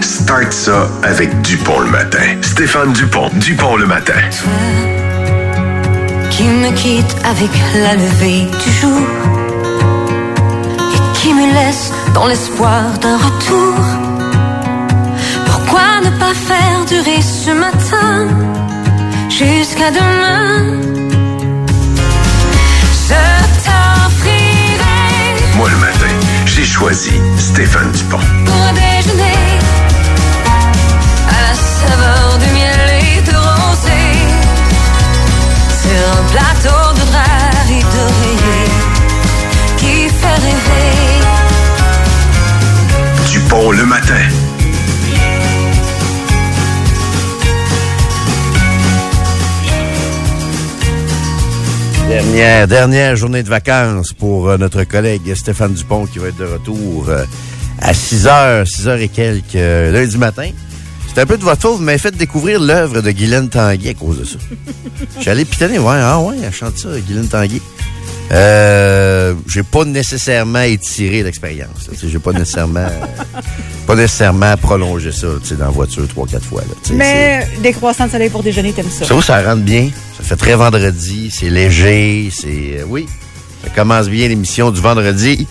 Start ça avec Dupont le matin. Stéphane Dupont, Dupont le matin. qui me quitte avec la levée du jour et qui me laisse dans l'espoir d'un retour? Pourquoi ne pas faire durer ce matin jusqu'à demain? Je t'offrirai Moi le matin, j'ai choisi Stéphane Dupont. Un plateau de drap et d'oreiller qui fait rêver. Dupont le matin. Dernière, dernière journée de vacances pour euh, notre collègue Stéphane Dupont qui va être de retour euh, à 6 h, 6 h et quelques euh, lundi matin. C'est un peu de votre faute, vous m'avez fait découvrir l'œuvre de Guylaine Tanguy à cause de ça. Je suis allé pitonner, ouais, ah ouais, elle chante ça, Guylaine Tanguy. Euh, j'ai pas nécessairement étiré l'expérience. J'ai pas nécessairement pas nécessairement prolongé ça dans la voiture trois, quatre fois. Là, Mais des croissants de soleil pour déjeuner, t'aimes ça. ça, ça rentre bien. Ça fait très vendredi. C'est léger. C'est. euh, oui. Ça commence bien l'émission du vendredi.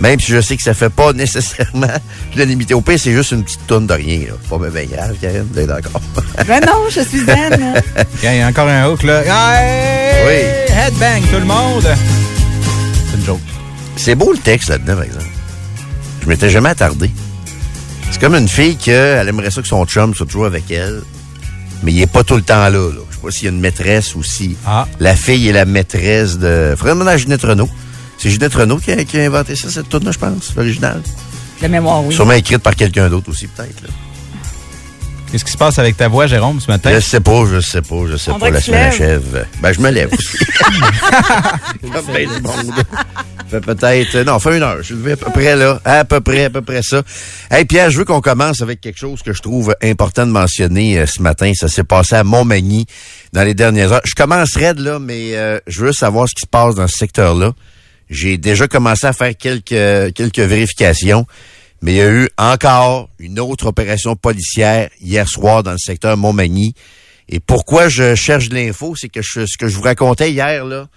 Même si je sais que ça fait pas nécessairement l'unanimité. Au pire, c'est juste une petite tonne de rien. Là. Pas bien grave, Karen. Vous êtes d'accord? Ben non, je suis zen. Il y a encore un hook, là. Hey! Oui. Headbang, tout le monde! C'est une joke. c'est beau le texte là-dedans, par exemple. Je m'étais jamais attardé. C'est comme une fille qu'elle aimerait ça que son chum soit toujours avec elle. Mais il est pas tout le temps là. là. Je sais pas s'il y a une maîtresse ou si Ah. la fille est la maîtresse de. Faudrait demander à Ginette Renault. C'est Ginette Renault qui a, qui a inventé ça, cette tune là je pense, l'original. La mémoire, oui. Sûrement écrite par quelqu'un d'autre aussi, peut-être. Qu'est-ce qui se passe avec ta voix, Jérôme, ce matin? Je sais pas, je sais pas, je sais On pas. La semaine achève. Ben, je me lève aussi. Comme ben du monde. Fait peut-être, non, fait une heure. Je suis levé à peu près là. À peu près, à peu près ça. Hey, Pierre, je veux qu'on commence avec quelque chose que je trouve important de mentionner euh, ce matin. Ça s'est passé à Montmagny dans les dernières heures. Je commencerai de là, mais euh, je veux savoir ce qui se passe dans ce secteur-là. J'ai déjà commencé à faire quelques, quelques vérifications. Mais il y a eu encore une autre opération policière hier soir dans le secteur Montmagny. Et pourquoi je cherche l'info, c'est que je- ce que je vous racontais hier, là,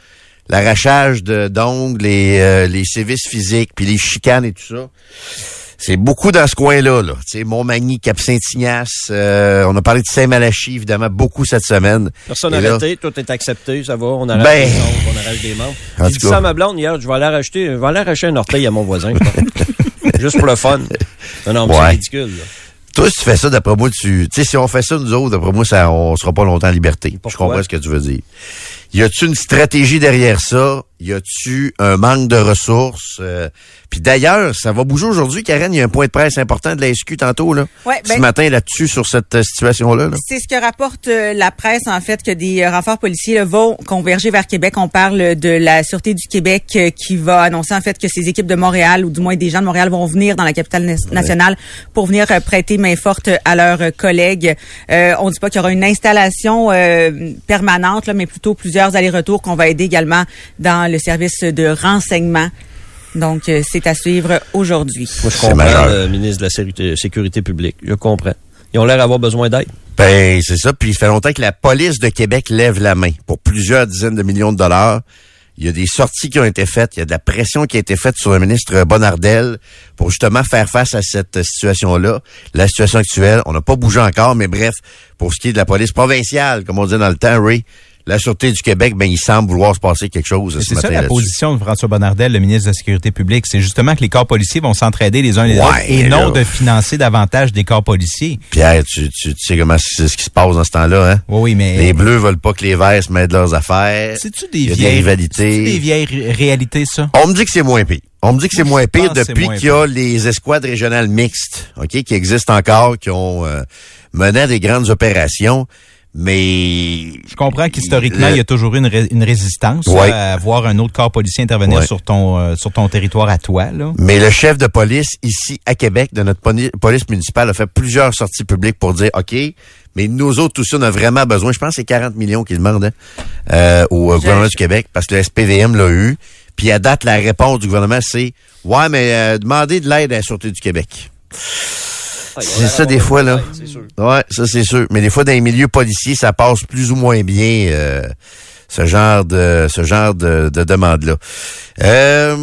l'arrachage d'ongles, les, euh, les sévices physiques, puis les chicanes et tout ça, c'est beaucoup dans ce coin-là. Là. Tu sais, Montmagny, Cap-Saint-Ignace, euh, on a parlé de Saint-Malachie, évidemment, beaucoup cette semaine. Personne là- arrêté, tout est accepté, ça va, on arrache Ben. des membres, on arrache des membres. J'ai dit ça à ma blonde hier, je vais aller arracher, je vais aller arracher un orteil à mon voisin. Juste pour le fun. Non, non, Ouais. c'est ridicule. là. Toi, si tu fais ça, d'après moi, tu. Tu sais, si on fait ça, nous autres, d'après moi, ça, on sera pas longtemps en liberté. Je comprends ce que tu veux dire. Y a-tu une stratégie derrière ça? Y a-tu un manque de ressources? Euh, Puis d'ailleurs, ça va bouger aujourd'hui, Karen. Il y a un point de presse important de la SQ tantôt, là. Ouais, ben- Ce matin, là-dessus, sur cette euh, situation-là. là. C'est ce que rapporte euh, la presse, en fait, que des euh, renforts policiers là, vont converger vers Québec. On parle de la Sûreté du Québec qui va annoncer, en fait, que ces équipes de Montréal, ou du moins des gens de Montréal, vont venir dans la capitale na- nationale pour venir prêter main forte à leurs collègues. Euh, on dit pas qu'il y aura une installation euh, permanente, là, mais plutôt plusieurs allers-retours qu'on va aider également dans le service de renseignement. Donc, euh, c'est à suivre aujourd'hui. Moi, je comprends le ministre de la Sécurité, Sécurité publique. Je comprends. Ils ont l'air d'avoir besoin d'aide. Ben, c'est ça. Puis il fait longtemps que la police de Québec lève la main pour plusieurs dizaines de millions de dollars. Il y a des sorties qui ont été faites, il y a de la pression qui a été faite sur le ministre Bonardel pour justement faire face à cette situation-là. La situation actuelle, on n'a pas bougé encore, mais bref, pour ce qui est de la police provinciale, comme on disait dans le temps, Ray, la Sûreté du Québec, ben, il semble vouloir se passer quelque chose C'est ce ça la position de François Bonnardel, le ministre de la Sécurité publique. C'est justement que les corps policiers vont s'entraider les uns les Ouais, autres et non là- de financer davantage des corps policiers. Pierre, tu, tu, tu sais comment c'est ce qui se passe dans ce temps-là, hein? Oui, oui, mais... Les Bleus veulent pas que les Verts se de leurs affaires. C'est-tu des vieilles... des rivalités. C'est-tu des vieilles ré- réalités, ça? On me dit que c'est moins pire. On me dit que c'est moins pire depuis qu'il y a les escouades régionales mixtes, OK, qui existent encore, qui ont euh, mené à des grandes opérations, mais... Je comprends qu'historiquement, Le- il y a toujours eu une, ré- une résistance Ouais. là, à voir un autre corps policier intervenir Ouais. sur ton euh, sur ton territoire à toi. Là. Mais le chef de police ici à Québec, de notre poli- police municipale, a fait plusieurs sorties publiques pour dire, OK, mais nous autres, tout ça, on a vraiment besoin. Je pense que c'est 40 millions qu'ils demandent hein, euh, au gouvernement du Québec parce que le SPVM l'a eu. Puis à date, la réponse du gouvernement, c'est, ouais, mais euh, demandez de l'aide à la Sûreté du Québec. C'est ça des fois, là. Ouais, ça c'est sûr. Mais des fois, dans les milieux policiers, ça passe plus ou moins bien euh, ce genre de ce genre de, de demande-là. Euh,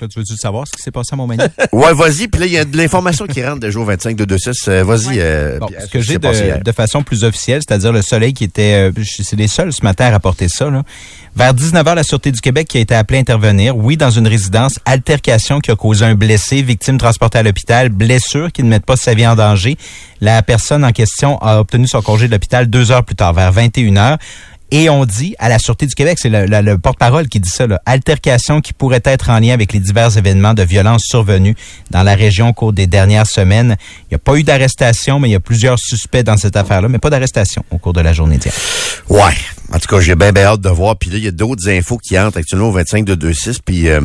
Là, tu veux-tu savoir ce qui s'est passé à Montmagny? ouais, vas-y. Puis là, il y a de l'information qui rentre de jour 25 de 26. Euh, vas-y. euh, Bon, ce que qui j'ai de façon plus officielle, c'est-à-dire le soleil qui était, euh, c'est les seuls ce matin à rapporter ça. Là. Vers 19h, la Sûreté du Québec qui a été appelée à intervenir, oui, dans une résidence, altercation qui a causé un blessé, victime transportée à l'hôpital, blessure qui ne met pas sa vie en danger. La personne en question a obtenu son congé de l'hôpital deux heures plus tard, vers 21h. Et on dit à la Sûreté du Québec, c'est le, le- le porte-parole qui dit ça, là, altercation qui pourrait être en lien avec les divers événements de violence survenus dans la région au cours des dernières semaines. Il n'y a pas eu d'arrestation, mais il y a plusieurs suspects dans cette affaire-là, mais pas d'arrestation au cours de la journée d'hier. Ouais. En tout cas, j'ai bien, bien hâte de voir. Puis là, il y a d'autres infos qui entrent actuellement au 25 de 26. Puis euh,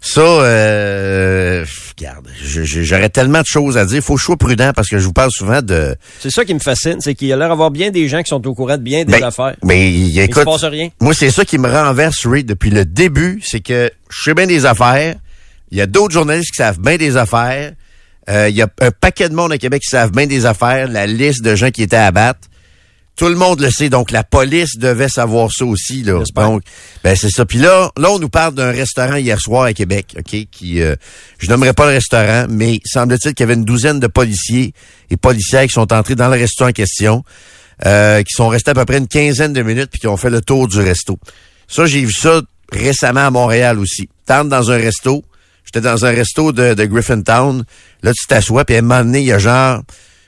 ça, euh, regarde, j'aurais tellement de choses à dire. Faut que je sois prudent parce que je vous parle souvent de... C'est ça qui me fascine, c'est qu'il y a l'air d'avoir bien des gens qui sont au courant de bien des Ben, affaires. Mais Il se écoute, passe rien. moi, c'est ça qui me renverse, Ray, depuis le début. C'est que je sais bien des affaires. Il y a d'autres journalistes qui savent bien des affaires. Euh, il y a un paquet de monde à Québec qui savent bien des affaires. La liste de gens qui étaient à battre. Tout le monde le sait, donc la police devait savoir ça aussi. Là. Donc, ben c'est ça. Puis là, là, on nous parle d'un restaurant hier soir à Québec, ok, qui, euh, je nommerai pas le restaurant, mais semble-t-il qu'il y avait une douzaine de policiers et policières qui sont entrés dans le restaurant en question, euh, qui sont restés à peu près une quinzaine de minutes puis qui ont fait le tour du resto. Ça, j'ai vu ça récemment à Montréal aussi. T'entres dans un resto, j'étais dans un resto de, de Griffintown, là tu t'assois puis à un moment donné, il y a genre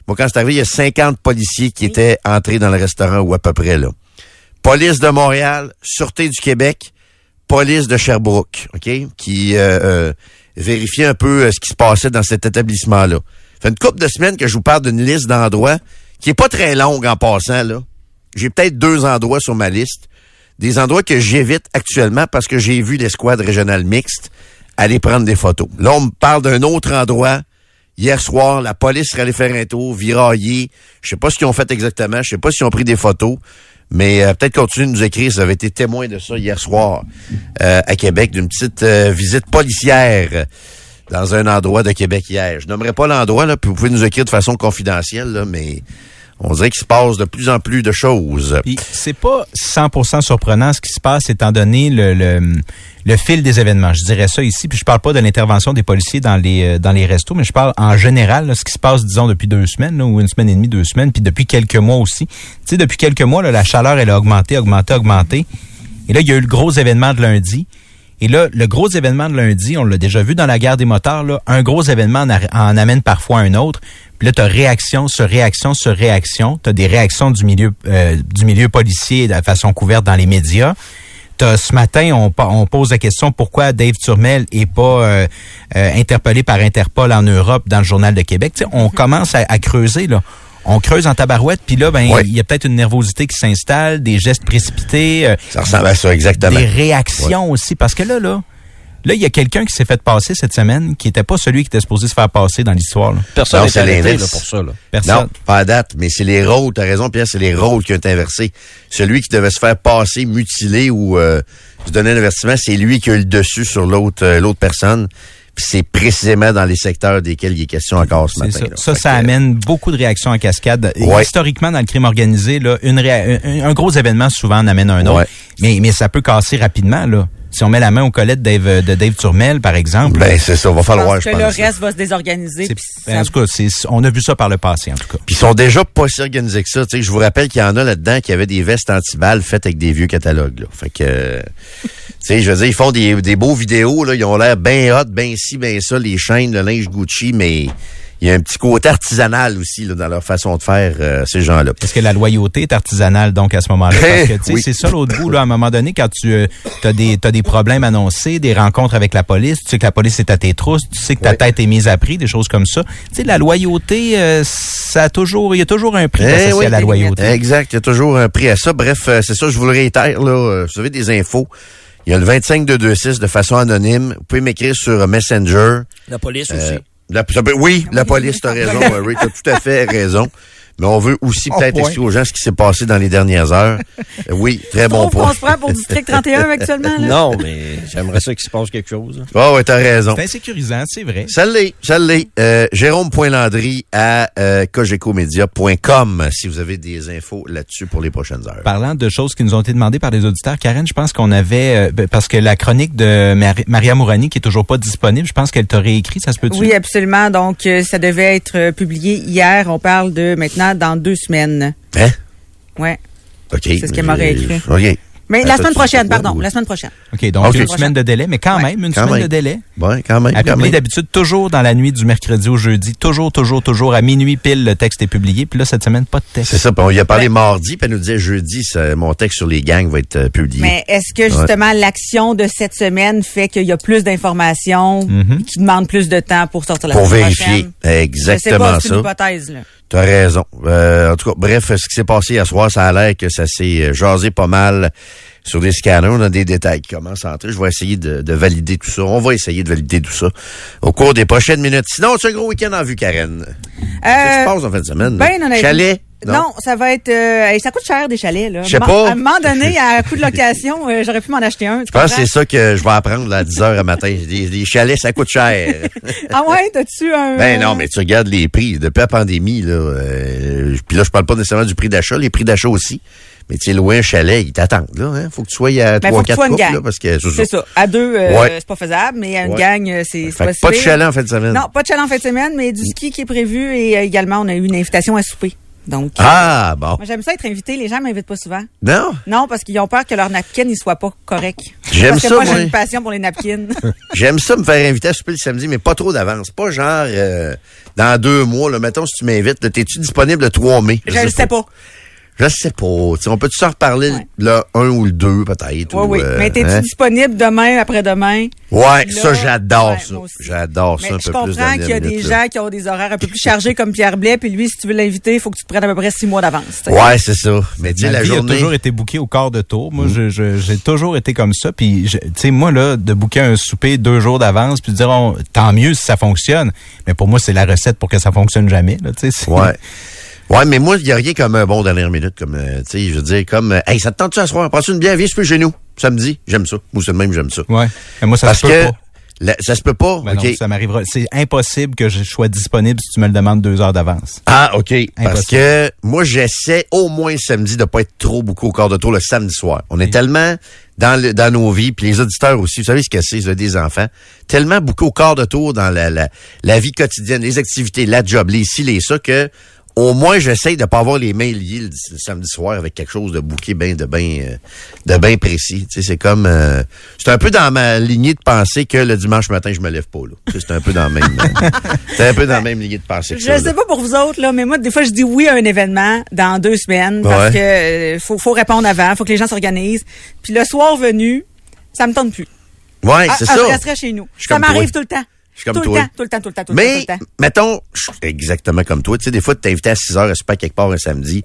moi, quand c'est arrivé, il y a 50 policiers qui étaient entrés dans le restaurant ou à peu près là. Police de Montréal, Sûreté du Québec, police de Sherbrooke, OK, qui euh, euh, vérifiait un peu euh, ce qui se passait dans cet établissement-là. Ça fait une couple de semaines que je vous parle d'une liste d'endroits qui est pas très longue en passant, là. J'ai peut-être deux endroits sur ma liste. Des endroits que j'évite actuellement parce que j'ai vu l'escouade régionale mixte aller prendre des photos. Là, on me parle d'un autre endroit Hier soir, la police serait allée faire un tour, virailler. Je sais pas ce qu'ils ont fait exactement. Je sais pas s'ils ont pris des photos. Mais euh, peut-être continuer de nous écrire. Ça avait été témoin de ça hier soir euh, à Québec, d'une petite euh, visite policière dans un endroit de Québec hier. Je nommerai pas l'endroit, là, puis vous pouvez nous écrire de façon confidentielle, là, mais on dirait qu'il se passe de plus en plus de choses. C'est pas 100% surprenant ce qui se passe étant donné le, le, le fil des événements. Je dirais ça ici, puis je parle pas de l'intervention des policiers dans les euh, dans les restos, mais je parle en général là, ce qui se passe disons depuis deux semaines là, ou une semaine et demie, deux semaines, puis depuis quelques mois aussi. Tu sais depuis quelques mois là, la chaleur elle a augmenté, augmenté, augmenté. Et là il y a eu le gros événement de lundi. Et là, le gros événement de lundi, on l'a déjà vu dans la guerre des moteurs, là, un gros événement en amène parfois un autre. Puis là, tu as réaction sur réaction sur réaction. Tu as des réactions du milieu euh, du milieu policier de façon couverte dans les médias. T'as- ce matin, on, on pose la question pourquoi Dave Turmel est pas euh, euh, interpellé par Interpol en Europe dans le Journal de Québec? Tu sais, on commence à, à creuser, là. On creuse en tabarouette, puis là, ben, il Ouais. y a peut-être une nervosité qui s'installe, des gestes précipités. euh, Ça ressemble à ça, exactement. des réactions aussi. Parce que là, là, là, il y a quelqu'un qui s'est fait passer cette semaine qui n'était pas celui qui était supposé se faire passer dans l'histoire. Personne Non, n'est arrêté là, pour ça. Là. Personne. Non, pas à date, mais c'est les rôles, t'as raison, Pierre, c'est les rôles qui ont été inversés. Celui qui devait se faire passer, mutiler ou euh, se donner un avertissement, c'est lui qui a eu le dessus sur l'autre euh, l'autre personne. Puis c'est précisément dans les secteurs desquels il est question encore ce matin. ça, là. ça, amène beaucoup de réactions en cascade. Ouais. Historiquement, dans le crime organisé, là, une un, un gros événement souvent en amène un autre. Ouais. Mais, mais ça peut casser rapidement. Là. Si on met la main au collet de Dave, de Dave Turmel, par exemple, Ben, c'est ça, va Je falloir, pense je que pense. le reste va se désorganiser. ben, ça- en tout cas, c'est- on a vu ça par le passé, en tout cas. Puis ils sont déjà pas si organisés que ça. Tu sais, je vous rappelle qu'il y en a là-dedans qui avaient des vestes anti-balles faites avec des vieux catalogues. Là. Fait que, euh, tu sais, je veux dire, ils font des, des beaux vidéos. Là, ils ont l'air bien hot, bien ci, bien ça, les chaînes, le linge Gucci, mais il y a un petit côté artisanal aussi là, dans leur façon de faire, euh, ces gens-là. Est-ce que la loyauté est artisanale, donc, à ce moment-là? Parce que, tu sais, Oui. c'est ça l'autre bout, là, à un moment donné, quand tu as des, t'as des problèmes annoncés, des rencontres avec la police, tu sais que la police est à tes trousses, tu sais que ta Oui. tête est mise à prix, des choses comme ça. Tu sais, la loyauté, euh, ça a toujours, il y a toujours un prix Eh associé oui, à la loyauté. Exact, il y a toujours un prix à ça. Bref, euh, c'est ça, je vous le réitère, là, euh, vous avez des infos. Il y a le 25226 de façon anonyme. Vous pouvez m'écrire sur Messenger. La police Euh, aussi. La- ça peut- oui, la police, t'as raison, Ray, t'as tout à fait raison. Mais on veut aussi Bon peut-être expliquer aux gens ce qui s'est passé dans les dernières heures. Oui, très bon point. se prend pour District 31 actuellement. Là? Non, mais j'aimerais ça qu'il se passe quelque chose. Oh, ouais, t'as raison. C'est insécurisant, c'est vrai. Ça l'est, ça l'est. Euh, Jérôme.landry à euh, cogecomedia.com si vous avez des infos là-dessus pour les prochaines heures. Parlant de choses qui nous ont été demandées par les auditeurs, Karen, je pense qu'on avait, euh, ben, parce que la chronique de Mari- Maria Mourani, qui est toujours pas disponible, je pense qu'elle t'a réécrit, ça se peut-tu? Oui, absolument. Donc, euh, ça devait être euh, publié hier. On parle de maintenant dans deux semaines. Hein? Ouais. OK. C'est ce qu'elle m'a réécrit. OK. Mais la semaine prochaine, oui, pardon. oui. La semaine prochaine. OK, donc une semaine de délai, mais quand Ouais. même, une Quand semaine même. de délai. Ouais, quand même. Quand même. d'habitude toujours dans la nuit du mercredi au jeudi. Toujours, toujours, toujours. À minuit pile, le texte est publié. Puis là, cette semaine, pas de texte. C'est ça. Puis on y a parlé mardi, puis elle nous disait jeudi, ça- mon texte sur les gangs va être euh, publié. Mais est-ce que justement l'action de cette semaine fait qu'il y a plus d'informations Mhm. qui demandent plus de temps pour sortir la pour semaine vérifier. prochaine? Exactement Je sais pas, c'est une hypothèse. Là. T'as raison. Euh, en tout cas, bref, ce qui s'est passé hier soir, ça a l'air que ça s'est euh, jasé pas mal sur des scanners. On a des détails qui commencent à entrer. Je vais essayer de, de valider tout ça. On va essayer de valider tout ça au cours des prochaines minutes. Sinon, c'est un gros week-end en vue, Karen. Qu'est-ce qui se passe en fin de semaine? ben. Chalet? Non. ça va être. euh, ça coûte cher des chalets là. Je sais À un pas. moment- À un moment donné, à coup de location, euh, j'aurais pu m'en acheter un. Je pense que c'est ça que je vais apprendre là, à 10 heures à matin. Les, les chalets, ça coûte cher. Ah ouais, t'as-tu un. Ben non, mais tu regardes les prix. Depuis la pandémie, là, euh, puis là, je parle pas nécessairement du prix d'achat, les prix d'achat aussi. Mais tu sais, louer un chalet, ils t'attendent, là. Hein? Faut que tu sois à Ben, 3 faut que tu 4 sois une couples, là, parce que c'est ça. À deux, euh, Ouais. c'est pas faisable, mais à une Ouais. gang, euh, c'est Fait pas de chalet en fin de semaine. Non, pas de chalet en fin de semaine, mais du ski qui est prévu et euh, également, on a eu une invitation à souper. Donc, euh, Ah, bon. moi, j'aime ça être invité. Les gens m'invitent pas souvent. Non? Non, parce qu'ils ont peur que leur napkin ne soit pas correct. J'aime parce que ça, moi, j'ai une passion pour les napkins. J'aime ça me faire inviter à souper le samedi, mais pas trop d'avance. Pas genre euh, dans deux mois. Là, mettons, si tu m'invites, là, t'es-tu disponible le 3 mai? je le sais pas. Je sais pas. Tu sais, on peut-tu s'en reparler Ouais. le 1 ou le 2, peut-être? Oui, ou, oui. euh, Mais t'es-tu hein? disponible demain, après-demain? Ouais, Là, ça, j'adore ouais, ça. J'adore ça Mais un je peu plus comprends dans qu'il y a des là. gens qui ont des horaires un peu plus chargés comme Pierre Blais, puis lui, si tu veux l'inviter, il faut que tu te prennes à peu près six mois d'avance. Ouais, c'est ça. Mais tu sais, Ma la vie journée. a toujours été bookée au quart de tour. Moi, je- je- j'ai toujours été comme ça. Puis, je- tu sais, moi, là, de booker un souper deux jours d'avance, puis de dire, on- tant mieux si ça fonctionne. Mais pour moi, c'est la recette pour que ça fonctionne jamais. Là, tu sais, c'est- Ouais. Ouais, mais moi, il n'y a rien comme un bon dernière minute, comme, euh, tu sais, je veux dire, comme, euh, hey, ça te tente-tu à soir? Passe une bière, viens souper chez nous, samedi. J'aime ça. Moi, c'est même, j'aime ça. Ouais. Mais moi, ça Parce se peut que, pas. la- ça se peut pas, Ben non, ça m'arrivera. C'est impossible que je sois disponible si tu me le demandes deux heures d'avance. Ah, OK. Parce Impossible. que moi, j'essaie au moins samedi de pas être trop beaucoup au quart de tour le samedi soir. On est Oui. tellement dans, le, dans nos vies, puis les auditeurs aussi, vous savez ce que c'est, vous des enfants, tellement beaucoup au quart de tour dans la, la, la vie quotidienne, les activités, la job, les ci, les ça, que au moins j'essaie de pas avoir les mains liées le, le samedi soir avec quelque chose de bouquet bien de bien euh, de bien précis. Tu sais, c'est comme euh, c'est un peu dans ma lignée de pensée que le dimanche matin je me lève pas là. Tu sais, C'est un peu dans le même euh, c'est un peu dans la même lignée de pensée que Je ça. sais là. pas pour vous autres, là, mais moi, des fois, je dis oui à un événement dans deux semaines parce Ouais. que faut, faut répondre avant, faut que les gens s'organisent. Puis le soir venu, ça me tente plus. Ouais, Ah, c'est ah, ça. Je resterai chez nous. Je Ça m'arrive tout le temps. Je suis comme tout toi. le temps, tout le temps, tout le temps, tout le Mais, temps, tout le temps. mettons, je suis exactement comme toi. Tu sais, des fois, tu t'es invité à 6 heures à super quelque part un samedi.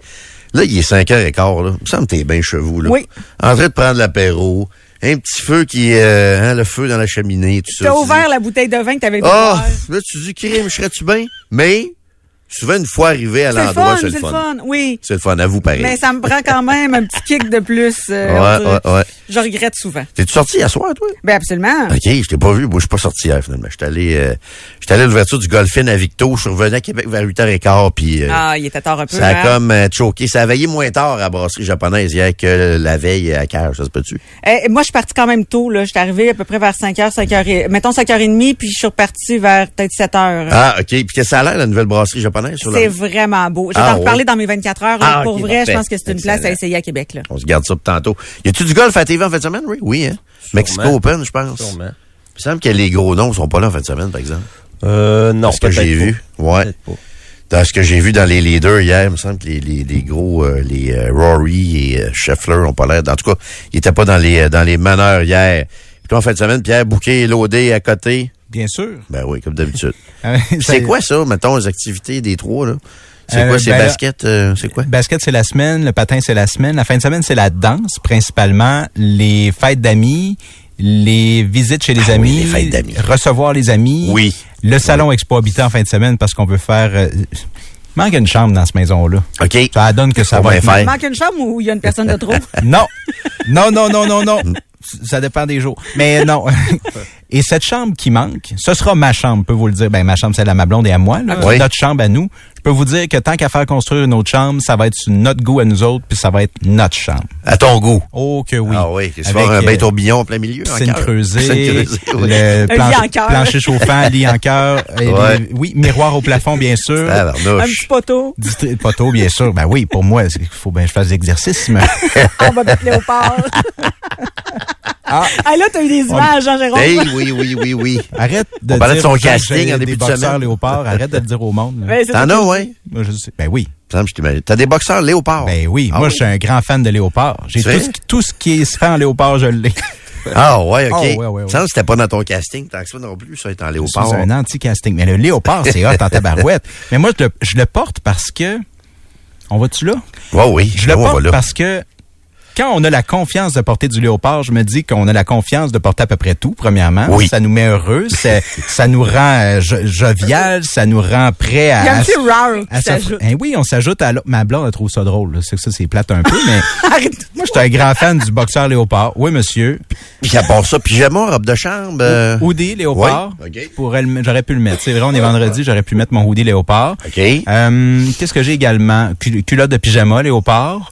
Là, il est 5 h 15 là. Il me semble que t'es bien chevaux, là. Oui. En train de prendre l'apéro. Un petit feu qui est, euh, hein, le feu dans la cheminée, tout ça. T'as ouvert dis, la bouteille de vin que t'avais Ah, boire. là, tu dis, crime, serais-tu bien? Mais, souvent, une fois arrivé à C'est le l'endroit, fun, c'est le fun. oui. C'est le fun, à vous, pareil. Mais ça me prend quand même un petit kick de plus. euh, ouais, ouais, ouais. Je regrette souvent. T'es-tu sorti hier soir, toi? Ben absolument. OK, je t'ai pas vu. Moi, je suis pas sorti hier, finalement. J'étais allé, euh, j'étais allé à l'ouverture du Golfin à Victo. Je suis revenu à Québec vers 8h15, puis euh, Ah, il était tard un peu. ça a hein? comme euh, choqué. Ça a veillé moins tard à la brasserie japonaise hier que la veille à Cage, ça se peut-tu? Eh, moi, je suis partie quand même tôt. Là. Je suis arrivée à peu près vers 5h, 5h, et- mettons 5h30, puis je suis repartie vers peut-être 7h. Ah, OK. Puis qu'est-ce que ça a l'air, la nouvelle brasserie japonaise? Sur la- C'est vraiment beau. Je vais Ah, t'en reparler ouais. dans mes 24 heures. Ah, pour vrai, parfait. je pense que c'est une place à essayer à Québec. Là. On se garde ça pour tantôt. Y a-tu du golf à TV en fin de semaine, oui? Oui, hein? Mexico Open, je pense. Sûrement. Il me semble que les gros noms sont pas là en fin de semaine, par exemple. Euh, non, Dans ce que j'ai pas. vu? Ouais. Dans ce que j'ai vu dans les leaders hier, il me semble que les, les, les gros, euh, les euh, Rory et euh, Scheffler ont pas l'air. En tout cas, ils étaient pas dans les euh, dans les meneurs hier. Puis toi, en fin de semaine, Pierre Bouquet et Laudé à côté. Bien sûr. Ben oui, comme d'habitude. Euh, c'est quoi ça, mettons, les activités des trois, là? C'est Euh, quoi, ces ben baskets? euh, c'est quoi? Basket, c'est la semaine. Le patin, c'est la semaine. La fin de semaine, c'est la danse, principalement. Les fêtes d'amis, les visites chez les Ah oui, amis. les fêtes d'amis. Recevoir les amis. Oui. Le salon Expo Habitat en fin de semaine parce qu'on veut faire... euh, il manque une chambre dans cette maison-là. OK. Ça donne que ça On va va être... faire. Il manque une chambre ou il y a une personne de trop? Non. Non, non, non, non, non. Ça dépend des jours. Mais non. Et cette chambre qui manque, ce sera ma chambre, je peux vous le dire. Ben, ma chambre, celle à ma blonde et à moi. là. Oui. Notre chambre à nous. Je peux vous dire que tant qu'à faire construire une autre chambre, ça va être sur notre goût à nous autres, puis ça va être notre chambre. À ton goût. Oh que oui. Ah oui, c'est un euh, bain tourbillon en plein milieu. Piscine creusée, Piscine creusée, oui. le Un lit en cœur. plancher chauffant, lit en cœur. Ouais. oui, miroir au plafond, bien sûr. Un petit poteau. Poteau, bien sûr. Ben oui, pour moi, il faut bien que je fasse l'exercice. mais- On va mettre Léopard. Ah. Ah, là, t'as eu des images, hein, Jérôme? Hey, oui, oui, oui, oui. Arrête de On parlait dire de son casting en des début de boxeurs semaine. léopard. Arrête de le dire au monde. Ben, c'est T'en ça as? Moi, je sais. Ben oui. T'as des boxeurs léopard. Ben oui. Ah Moi, je suis un grand fan de léopard. J'ai C'est tout, ce qui- tout ce qui se fait en léopard, je l'ai. Ah, ouais, OK. Ah, ouais, ouais, ouais. que c'était pas dans ton casting, tant que ça non plus, ça, être en léopard. suis un anti-casting. Mais le léopard, c'est hot en tabarouette. Mais moi, je le, je le porte parce que... On va-tu là? Ouais, oui. Je le Ben, porte là. parce que quand on a la confiance de porter du léopard, je me dis qu'on a la confiance de porter à peu près tout, premièrement. Oui. Ça nous met heureux, ça, ça nous rend euh, jo- jovial, ça nous rend prêt à... Il y a un à- petit rare à s'ajoute. Hein, oui, on s'ajoute à l'autre. Ma blonde, elle trouve ça drôle. là. C'est que ça, c'est plate un peu, mais Arrête. moi, je suis un grand fan du boxeur léopard. Oui, monsieur. Puis à part ça, pyjama, robe de chambre. euh, Hoodie léopard. Oui, ok. Pourrait le- J'aurais pu le mettre. C'est vrai, on est vendredi, j'aurais pu mettre mon hoodie léopard. OK. Euh, Qu'est-ce que j'ai également? Cul- Culotte de pyjama léopard.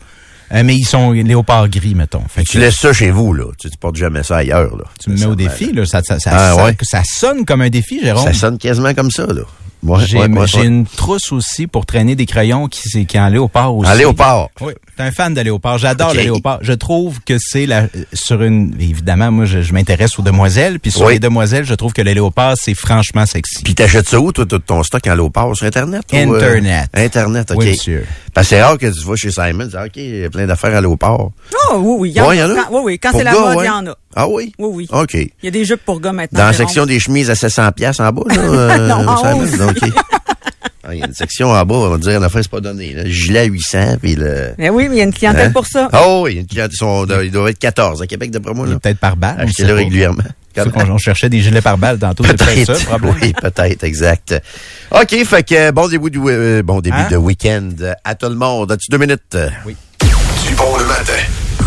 Euh, mais ils sont léopard gris, mettons. Fait Tu que- laisses ça chez vous, là. Tu, tu portes jamais ça ailleurs, là. Tu me mets au défi, là. Ça, ça, ça, Ah, sonne, ouais. ça sonne comme un défi, Jérôme. Ça sonne quasiment comme ça, là. Ouais, J'ai ouais, une trousse aussi pour traîner des crayons qui, c'est- qui est en léopard aussi. En léopard. Oui, t'es un fan de léopard. J'adore Ok. le léopard. Je trouve que c'est la sur une évidemment moi je, je m'intéresse aux demoiselles puis sur Oui. les demoiselles je trouve que le léopard c'est franchement sexy. Puis t'achètes ça où, toi, tout ton stock en léopard? Sur Internet? ou, euh, Internet. Internet, OK. Oui, monsieur. Parce que c'est rare que tu vas chez Simon, tu dis, OK, il y a plein d'affaires en léopard. Oh, oui, oui. Il y en Ouais, y en a? Quand- oui, oui. Quand c'est la mode, il ouais. y en a. Ah oui? Oui, oui. OK. Il y a des jupes pour gars maintenant. Dans la section des chemises à 700 pièces en bas, là, euh, Non, en haut. Il y a une section en bas, on va dire, en affaire, c'est pas donné. Là. Gilet à 800, puis le... Mais oui, mais il y a une clientèle Hein? pour ça. Oh oui, il y a une cliente, ils, sont, ils doivent être 14 à Québec, d'après moi. Peut-être par balle. on Achetez-le régulièrement. C'est qu'on- on cherchait des gilets par balle tantôt, c'est peut-être ça le problème. Oui, peut-être, exact. OK, fait que bon début, du, euh, bon début Hein? de week-end à tout le monde. As-tu deux minutes? Oui. Du bon le matin.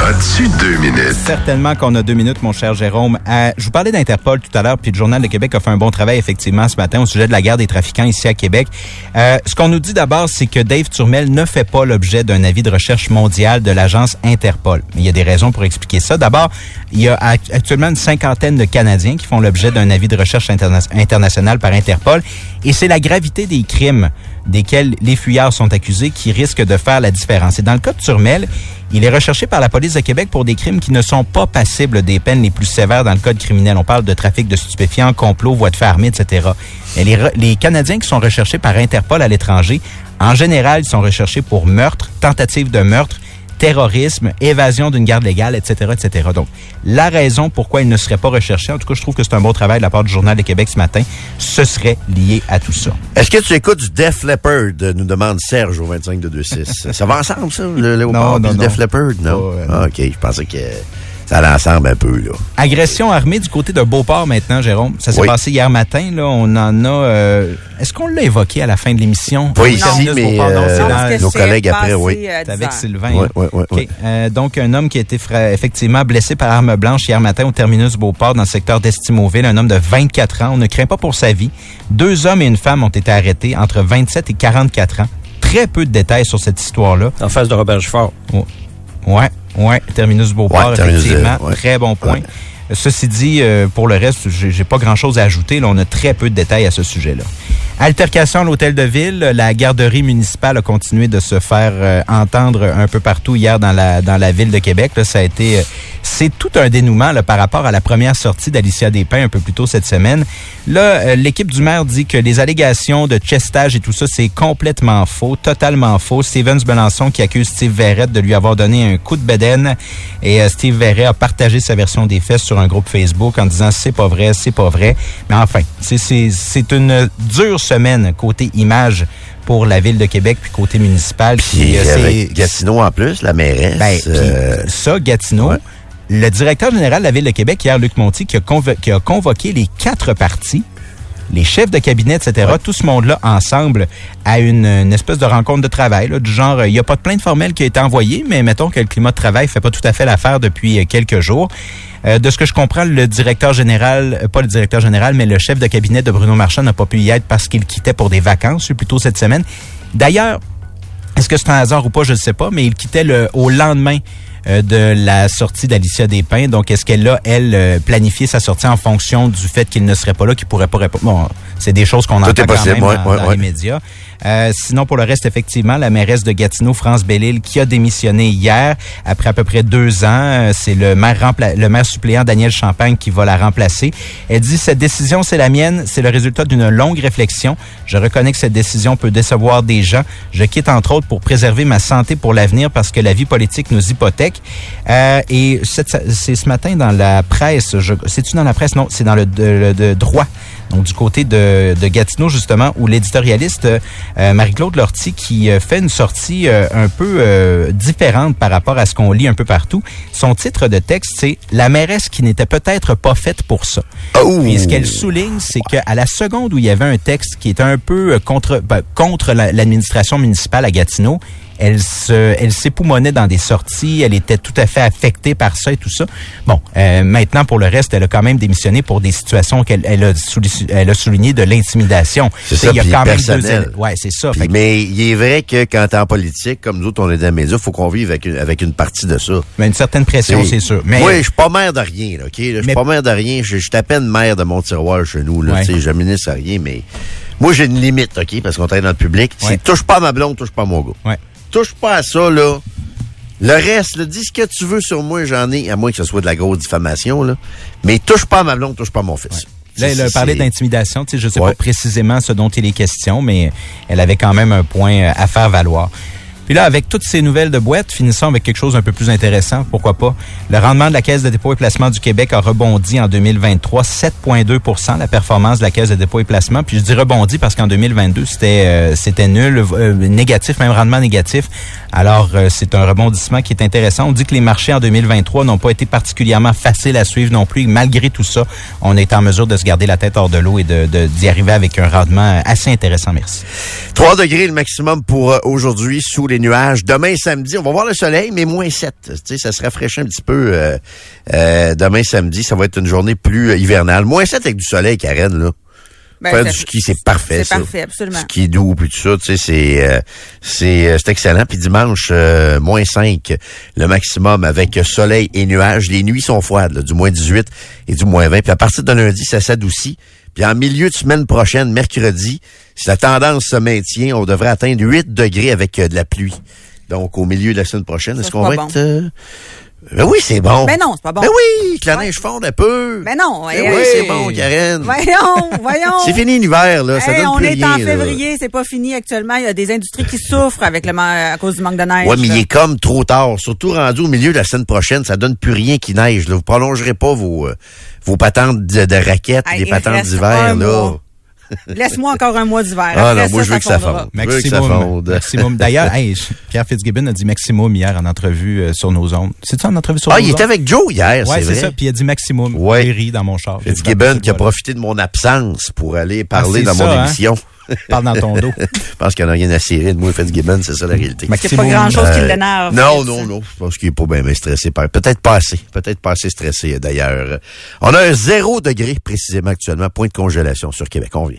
As-tu deux minutes? Certainement qu'on a deux minutes, mon cher Jérôme. Euh, je vous parlais d'Interpol tout à l'heure, puis le Journal de Québec a fait un bon travail, effectivement, ce matin, au sujet de la guerre des trafiquants ici à Québec. Euh, ce qu'on nous dit d'abord, c'est que Dave Turmel ne fait pas l'objet d'un avis de recherche mondial de l'agence Interpol. Il y a des raisons pour expliquer ça. D'abord, il y a act- actuellement une cinquantaine de Canadiens qui font l'objet d'un avis de recherche interna- international par Interpol, et c'est la gravité des crimes desquels les fuyards sont accusés qui risquent de faire la différence. Et dans le cas de Turmel, il est recherché par la police de Québec pour des crimes qui ne sont pas passibles des peines les plus sévères dans le code criminel. On parle de trafic de stupéfiants, complot, voie de fait armée, etc. Et les, les Canadiens qui sont recherchés par Interpol à l'étranger, en général, ils sont recherchés pour meurtre, tentative de meurtre, terrorisme, évasion d'une garde légale, etc., etc. Donc, la raison pourquoi il ne serait pas recherché, en tout cas, je trouve que c'est un bon travail de la part du Journal de Québec ce matin, ce serait lié à tout ça. Est-ce que tu écoutes du Def Leppard, nous demande Serge au 25 de 26. ça va ensemble, ça, le léopard Non, non, le non. Def Leppard? Non? Euh, Ah, OK, je pensais que ça allait ensemble un peu, là. Agression armée du côté de Beauport maintenant, Jérôme. Ça s'est Oui. passé hier matin. Là, on en a. euh, Est-ce qu'on l'a évoqué à la fin de l'émission? Pas Au ici, mais? Non, euh, Non, dans- nos collègues après, oui. euh, c'est avec 10 heures. Sylvain. OK. ouais. Euh, donc, un homme qui a été fra- effectivement blessé par arme blanche hier matin au terminus Beauport dans le secteur d'Estimauville, un homme de 24 ans. On ne craint pas pour sa vie. Deux hommes et une femme ont été arrêtés entre 27 et 44 ans. Très peu de détails sur cette histoire-là. En face de Robert Gifford. Ouais, ouais, terminus Beauport, Ouais, terminus, effectivement. euh, ouais. Très bon point. Ouais. Ceci dit, euh, pour le reste, j'ai j'ai pas grand-chose à ajouter. Là, on a très peu de détails à ce sujet-là. Altercation à l'hôtel de ville, la garderie municipale a continué de se faire euh, entendre un peu partout hier dans la dans la ville de Québec. Là, ça a été, euh, c'est tout un dénouement là, par rapport à la première sortie d'Alicia Despins un peu plus tôt cette semaine. Là, euh, l'équipe du maire dit que les allégations de chestage et tout ça, c'est complètement faux, totalement faux. Stevens Belançon qui accuse Steve Verrette de lui avoir donné un coup de bedaine et euh, Steve Verrette a partagé sa version des faits sur un groupe Facebook en disant c'est pas vrai, c'est pas vrai. Mais enfin, c'est c'est c'est une dure semaine côté image pour la ville de Québec puis côté municipal. Puis avec Gatineau en plus, la mairesse. ben, euh, ça, Gatineau, ouais. le directeur général de la Ville de Québec, hier, Luc Monti, qui a, convo- qui a convoqué les quatre partis, les chefs de cabinet, etc., tout ce monde-là ensemble à une, une espèce de rencontre de travail, là, du genre, euh, il n'y a pas de plainte formelle qui a été envoyée, mais mettons que le climat de travail fait pas tout à fait l'affaire depuis euh, quelques jours. Euh, de ce que je comprends, le directeur général, euh, pas le directeur général, mais le chef de cabinet de Bruno Marchand n'a pas pu y être parce qu'il quittait pour des vacances, plutôt cette semaine. D'ailleurs, est-ce que c'est un hasard ou pas, je ne sais pas, mais il quittait le, au lendemain euh, de la sortie d'Alicia Despins. Donc, est-ce qu'elle a, elle, planifié sa sortie en fonction du fait qu'il ne serait pas là, qu'il pourrait pas répondre? Bon, c'est des choses qu'on entend est possible, quand même ouais, dans, ouais, dans ouais. les médias. Euh, sinon, pour le reste, effectivement, la mairesse de Gatineau, France Bellil, qui a démissionné hier, après à peu près deux ans, euh, c'est le maire, le maire suppléant Daniel Champagne qui va la remplacer. Elle dit, cette décision, c'est la mienne, c'est le résultat d'une longue réflexion. Je reconnais que cette décision peut décevoir des gens. Je quitte, entre autres, pour préserver ma santé pour l'avenir parce que la vie politique nous hypothèque. Euh, et c'est ce matin dans la presse, c'est-tu dans la presse? Non, c'est dans le, le- de droit. Donc, du côté de, de Gatineau, justement, où l'éditorialiste euh, Marie-Claude Lortie, qui euh, fait une sortie euh, un peu euh, différente par rapport à ce qu'on lit un peu partout. Son titre de texte, c'est « La mairesse qui n'était peut-être pas faite pour ça ». Oh! Puis ce qu'elle souligne, c'est qu'à la seconde où il y avait un texte qui était un peu euh, contre ben, contre la- l'administration municipale à Gatineau, elle se, elle s'époumonnait dans des sorties, elle était tout à fait affectée par ça et tout ça. Bon, euh, maintenant pour le reste, elle a quand même démissionné pour des situations qu'elle elle a, souli- elle a souligné de l'intimidation. C'est ça, il y a puis quand même personnel. deux. Ouais, c'est ça. Puis, Fait que- mais il est vrai que quand t'es en politique, comme nous autres, on est dans les médias, faut qu'on vive avec une, avec une partie de ça. mais une certaine pression, c'est sûr. Mais Moi, je suis pas maire de rien, là, OK? Je suis pas maire de rien. Je je suis à peine maire de mon tiroir chez nous, là. Ouais. Tu sais, j'administre rien, mais moi, j'ai une limite, OK? Parce qu'on travaille dans le public. Ouais. C'est touche pas à ma blonde, touche pas à mon gars. ouais. Touche pas à ça, là. Le reste, là, dis ce que tu veux sur moi, j'en ai, à moins que ce soit de la grosse diffamation, là. Mais touche pas à ma blonde, touche pas à mon fils. Là, elle a parlé d'intimidation. Tu sais, je sais Ouais. pas précisément ce dont il est question, mais elle avait quand même un point euh, à faire valoir. Puis là, avec toutes ces nouvelles de boîte, finissons avec quelque chose d'un peu plus intéressant. Pourquoi pas? Le rendement de la Caisse de dépôt et placement du Québec a rebondi en 2023, 7,2 la performance de la Caisse de dépôt et placement. Puis je dis rebondi parce qu'en 2022, c'était euh, c'était nul, euh, négatif, même rendement négatif. Alors, euh, c'est un rebondissement qui est intéressant. On dit que les marchés en 2023 n'ont pas été particulièrement faciles à suivre non plus. Malgré tout ça, on est en mesure de se garder la tête hors de l'eau et de d'y arriver avec un rendement assez intéressant. Merci. 3 degrés le maximum pour euh, aujourd'hui sous les nuages. Demain samedi, on va voir le soleil, mais moins 7. Tu sais, ça se rafraîchit un petit peu euh, euh, demain samedi. Ça va être une journée plus euh, hivernale. Moins 7 avec du soleil, Karen, là. Ben, Faire du ski, c'est parfait, C'est parfait, absolument. Ski doux, puis tout ça, tu sais, c'est euh, c'est euh, c'est excellent. Puis dimanche, euh, moins 5, le maximum avec soleil et nuages. Les nuits sont froides, là, du moins 18 et du moins 20. Puis à partir de lundi, ça s'adoucit. Puis en milieu de semaine prochaine, mercredi, si la tendance se maintient, on devrait atteindre 8 degrés avec euh, de la pluie. Donc, au milieu de la semaine prochaine, est-ce qu'on va bon. être... euh, Ben oui, c'est bon. Ben non, c'est pas bon. Ben oui, que la neige fonde un peu. Ben non. Ben eh, oui, c'est bon, Karen. Voyons, voyons. C'est fini l'hiver, là. Ça Hey, donne on plus est rien, en février, c'est pas fini actuellement. Il y a des industries qui souffrent avec le à cause du manque de neige. Ouais, mais il est comme trop tard. Surtout rendu au milieu de la semaine prochaine, ça donne plus rien qui neige. Là. Vous prolongerez pas vos, euh, vos patentes de, de raquettes, Hey, les il patentes d'hiver, là. mois. Laisse-moi encore un mois d'hiver. Ah Après non, moi, je veux que ça fonde. Je veux que ça Maximum. fonde. Maximum. D'ailleurs, hey, Pierre Fitzgibbon a dit maximum hier en entrevue euh, sur nos ondes. C'est ça en entrevue sur Ah, nos il ondes? était avec Joe hier, Ouais, c'est c'est vrai. ça. Puis il a dit maximum. Ouais. J'ai ri dans mon char. Fitzgibbon qui a profité de mon absence pour aller parler Ah, c'est dans mon hein? Parle dans ton dos. Je pense qu'il n'y en a rien à cirer de moi, Fitzgibbon, c'est ça la réalité. Il n'y a pas grand-chose qui Euh, l'énerve. Non, non, non. Je pense qu'il est pas bien bien stressé. Peut-être pas assez. Peut-être pas assez stressé, d'ailleurs. On a un zéro degré, précisément, actuellement. Point de congélation sur Québec. On vient.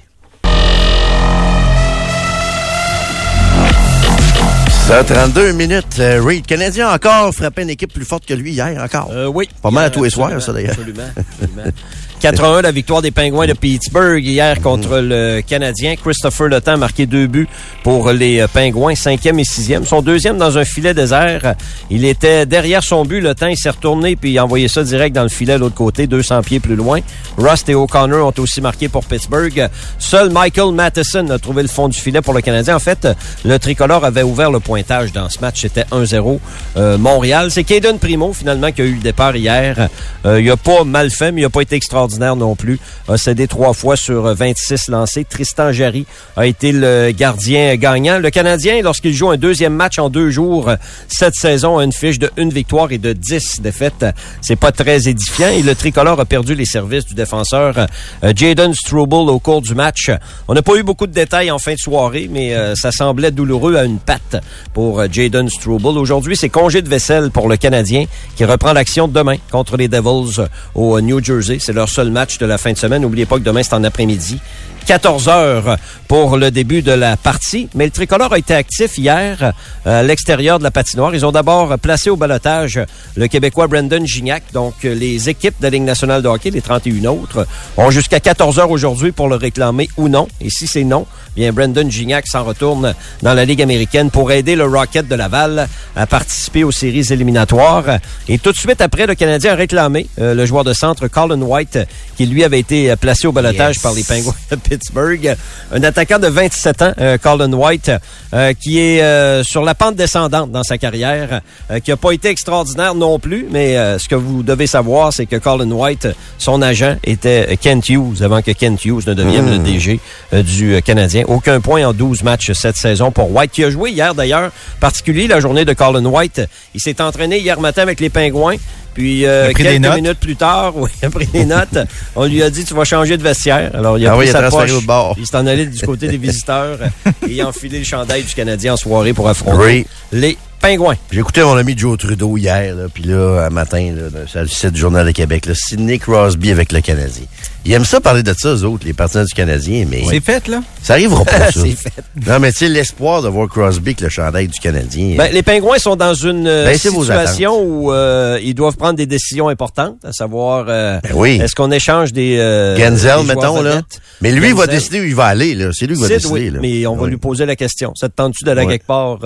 Ça, 32 minutes. Euh, Reed, Canadien encore frappé une équipe plus forte que lui hier, encore. Euh, oui. Pas mal à tous les soirs, ça, d'ailleurs. Absolument. absolument. 4-1, la victoire des Pingouins de Pittsburgh hier contre le Canadien. Christopher Le Temps a marqué deux buts pour les euh, Pingouins, cinquième et sixième. Son deuxième dans un filet désert. Il était derrière son but. Le Temps, il s'est retourné puis il a envoyé ça direct dans le filet de l'autre côté, 200 pieds plus loin. Rust et O'Connor ont aussi marqué pour Pittsburgh. Seul Michael Matheson a trouvé le fond du filet pour le Canadien. En fait, le tricolore avait ouvert le pointage dans ce match. C'était 1-0 euh, Montréal. C'est Caden Primo, finalement, qui a eu le départ hier. Euh, il a pas mal fait, mais il a pas été extraordinaire non plus. A cédé trois fois sur 26 lancés. Tristan Jarry a été le gardien gagnant. Le Canadien, lorsqu'il joue un deuxième match en deux jours, cette saison, a une fiche de une victoire et de 10 défaites. C'est pas très édifiant. Et le tricolore a perdu les services du défenseur euh, Jaden Struble au cours du match. On n'a pas eu beaucoup de détails en fin de soirée, mais euh, ça semblait douloureux à une patte pour euh, Jaden Struble. Aujourd'hui, c'est congé de vaisselle pour le Canadien qui reprend l'action demain contre les Devils au New Jersey. C'est leur match de la fin de semaine. N'oubliez pas que demain, c'est en après-midi. 14 heures pour le début de la partie. Mais le tricolore a été actif hier à l'extérieur de la patinoire. Ils ont d'abord placé au balotage le Québécois Brandon Gignac. Donc, les équipes de la Ligue nationale de hockey, les 31 autres, ont jusqu'à 14 heures aujourd'hui pour le réclamer ou non. Et si c'est non, bien Brandon Gignac s'en retourne dans la Ligue américaine pour aider le Rocket de Laval à participer aux séries éliminatoires. Et tout de suite après, le Canadien a réclamé euh, le joueur de centre Colin White, qui lui avait été placé au balotage Yes. par les Penguins de Pittsburgh. Un attaquant de 27 ans, euh, Colin White, euh, qui est euh, sur la pente descendante dans sa carrière, qui n'a pas été extraordinaire non plus, mais ce que vous devez savoir, c'est que Colin White, son agent, était Kent Hughes, avant que Kent Hughes ne devienne le DG euh, du Canadien. Aucun point en 12 matchs cette saison pour White, qui a joué hier d'ailleurs, particulier la journée de Colin White. Il s'est entraîné hier matin avec les Pingouins. Puis euh, des quelques minutes plus tard, oui, il a pris des notes. On lui a dit tu vas changer de vestiaire. Alors il a Ah pris oui, sa poche. bord. Il s'est en allé du côté des visiteurs et il a enfilé le chandail du Canadien en soirée pour affronter Oui. les Pingouins. J'ai écouté mon ami Joe Trudeau hier, puis là, un matin, là, dans- le site du Journal de Québec, là, Sidney Crosby avec le Canadien. Ils aiment ça parler de ça, eux autres, les partisans du Canadien, mais C'est fait, là? ça arrivera pas, ça. C'est fait. Non, mais tu sais, l'espoir de voir Crosby avec le chandail du Canadien. Ben, les Pingouins sont dans une euh, situation où euh, ils doivent prendre des décisions importantes, à savoir euh, Ben oui. est-ce qu'on échange des euh, Genzel, des mettons, là. Mais lui, il va décider où il va aller, là. C'est lui qui va décider, oui, là. mais on va Oui. lui poser la question. Ça te tente-tu d'aller Ouais. quelque part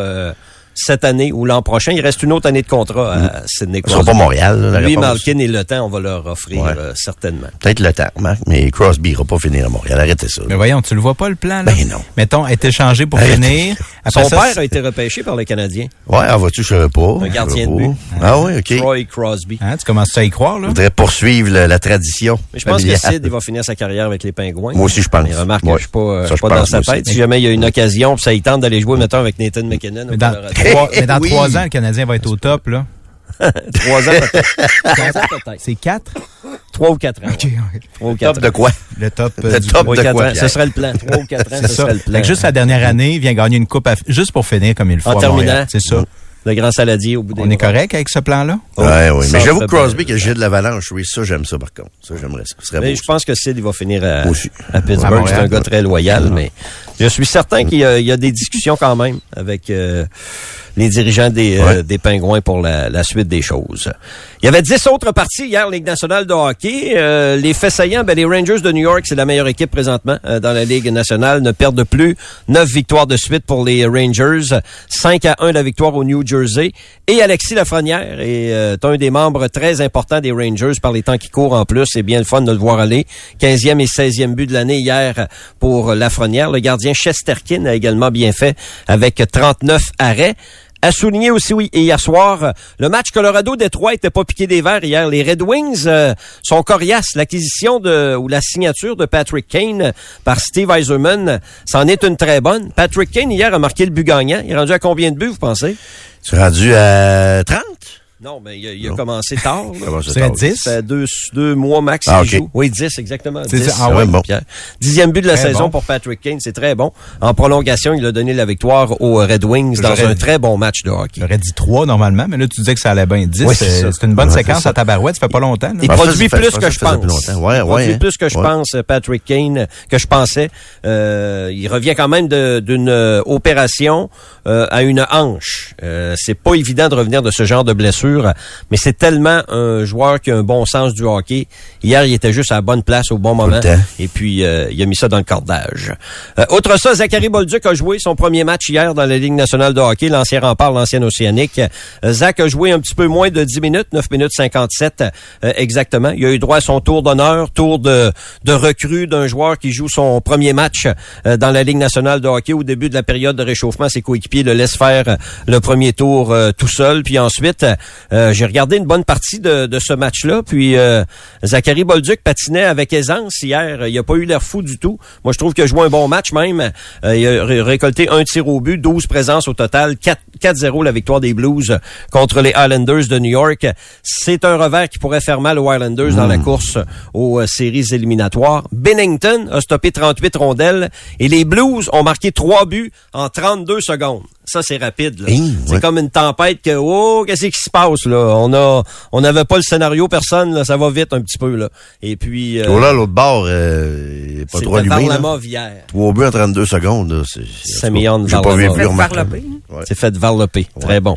cette année ou l'an prochain? Il reste une autre année de contrat à Sidney Ce sera Crosby. pas Montréal, là, la Lui, réponse. Malkin et Le Temps, on va leur offrir Ouais. euh, certainement. Peut-être le temps, Marc, mais Crosby ira pas finir à Montréal. Arrêtez ça. Mais voyons, tu le vois pas, le plan, là? Ben non. Mettons, est échangé pour Arrête. finir. Après Son ça, père a été repêché par les Canadiens. Ouais, ah, vas-tu, je savais pas. Un gardien de but. Ah oui, OK. Troy Crosby. Hein, tu commences à y croire, là? Je voudrais poursuivre le- la tradition. Mais je pense familiale. que Sid, il va finir sa carrière avec les Pingouins. Moi aussi, je pense. Mais remarque, Ouais. je suis pas, euh, Ça, je pas dans sa tête. aussi. Si jamais il y a une occasion, puis ça il tente d'aller jouer, mettons, avec Nathan McKinnon. Mais dans, trois, mais dans Oui. trois ans, le Canadien va être au top, là. Trois ans peut-être. Trois ans peut-être. C'est quatre? Trois ou quatre ans. Ouais. Trois ou quatre Top de quoi? Le top, euh, Le du top de quatre quoi, ans. Ce serait le plan. Trois ou quatre ans, C'est ce ça. serait le plan. Fait que juste la dernière année, il vient gagner une coupe à- juste pour finir comme il le faut En terminant. C'est ça. Le grand saladier au bout des On est bras. correct avec ce plan-là? Oh, ouais, oui. Mais j'avoue Crosby, que jet de l'avalanche, oui, ça, j'aime ça, par contre. Ça, j'aimerais ça. Ce Mais je pense que Sid, il va finir à, Pittsburgh. C'est un gars très loyal, mais je suis certain qu'il y, y a des discussions quand même avec euh, les dirigeants des, euh, des Pingouins pour la, la suite des choses. Il y avait dix autres parties hier, Ligue nationale de hockey. Euh, les faits saillants, ben, les Rangers de New York, c'est la meilleure équipe présentement euh, dans la Ligue nationale, ne perdent plus. Neuf victoires de suite pour les Rangers. 5 à 1 la victoire au New Jersey. Et Alexis Lafrenière est euh, un des membres très importants des Rangers par les temps qui courent en plus. C'est bien le fun de le voir aller. 15e et 16e but de l'année hier pour Lafrenière. Le gardien Chesterkin a également bien fait avec 39 arrêts. À souligner aussi, oui, hier soir, le match Colorado-Détroit était pas piqué des verres hier. Les Red Wings euh, sont coriaces. L'acquisition de ou la signature de Patrick Kane par Steve Eiserman, c'en est une très bonne. Patrick Kane, hier, a marqué le but gagnant. Il est rendu à combien de buts, vous pensez? Tu es rendu à 30? Non, mais il a, il a commencé tard. C'est tard? 10? Ça fait deux, deux mois max Ah, joue. Oui, 10, exactement. C'est 10, ça. Ah ouais, bon. Pierre. Dixième but de la Très saison bon. pour Patrick Kane, c'est très bon. En prolongation, il a donné la victoire aux Red Wings dans un très bon match de hockey. J'aurais dit 3 normalement, mais là, tu disais que ça allait bien 10. Oui, c'est une bonne Ouais, séquence à tabarouette. Ça fait pas longtemps. là. Il produit ça plus ça, que je pense. Ouais, il produit hein. plus que je pense, Patrick Kane, que je pensais. Euh, il revient quand même d'une euh, opération euh, à une hanche. Euh, c'est pas évident de revenir de ce genre de blessure mais c'est tellement un joueur qui a un bon sens du hockey. Hier, il était juste à la bonne place au bon moment. Et puis, euh, il a mis ça dans le cordage. Euh, autre ça, Zachary Bolduc a joué son premier match hier dans la Ligue nationale de hockey, l'ancien rempart, l'ancien océanique. Euh, Zach a joué un petit peu moins de 10 minutes, 9 minutes 57 euh, exactement. Il a eu droit à son tour d'honneur, tour de, de recrue d'un joueur qui joue son premier match euh, dans la Ligue nationale de hockey au début de la période de réchauffement. Ses coéquipiers le laissent faire euh, le premier tour euh, tout seul. Puis ensuite, euh, j'ai regardé une bonne partie de, de ce match-là. Puis euh, Zachary Bolduc patinait avec aisance hier. Il a pas eu l'air fou du tout. Moi, je trouve qu'il a joué un bon match même. Euh, il a ré- récolté un tir au but, 12 présences au total, 4 4-0 la victoire des Blues contre les Islanders de New York. C'est un revers qui pourrait faire mal aux Islanders dans la course aux euh, séries éliminatoires. Bennington a stoppé 38 rondelles et les Blues ont marqué 3 buts en 32 secondes. Ça, c'est rapide. là. Hey, c'est ouais. comme une tempête que, oh, qu'est-ce qui se passe, là? On a, on n'avait pas le scénario, personne, là. Ça va vite un petit peu, là. Et puis, euh, Oh là, l'autre bord, euh, il est pas trop allumé. hier. Trois buts en 32 secondes. là, c'est- c'est- Semyon J'ai pas vu plus Ouais. C'est fait varloper. Très bon.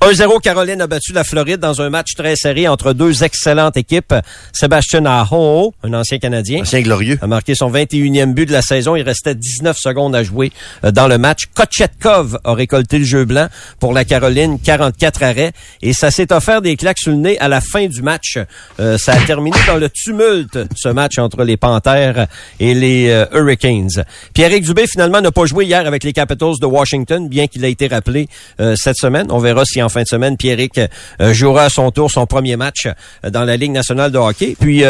1-0, Caroline a battu la Floride dans un match très serré entre deux excellentes équipes. Sébastien Aho, un ancien Canadien, Ancien glorieux. a marqué son 21e but de la saison. Il restait 19 secondes à jouer euh, dans le match. Kochetkov a récolté le jeu blanc pour la Caroline, 44 arrêts. Et ça s'est offert des claques sur le nez à la fin du match. Euh, ça a terminé dans le tumulte, ce match entre les Panthères et les euh, Hurricanes. Pierre-Éric Dubé, finalement, n'a pas joué hier avec les Capitals de Washington, bien qu'il ait été rappelé euh, cette semaine. On verra si en fin de semaine, Pierrick euh, jouera à son tour son premier match euh, dans la Ligue nationale de hockey. Puis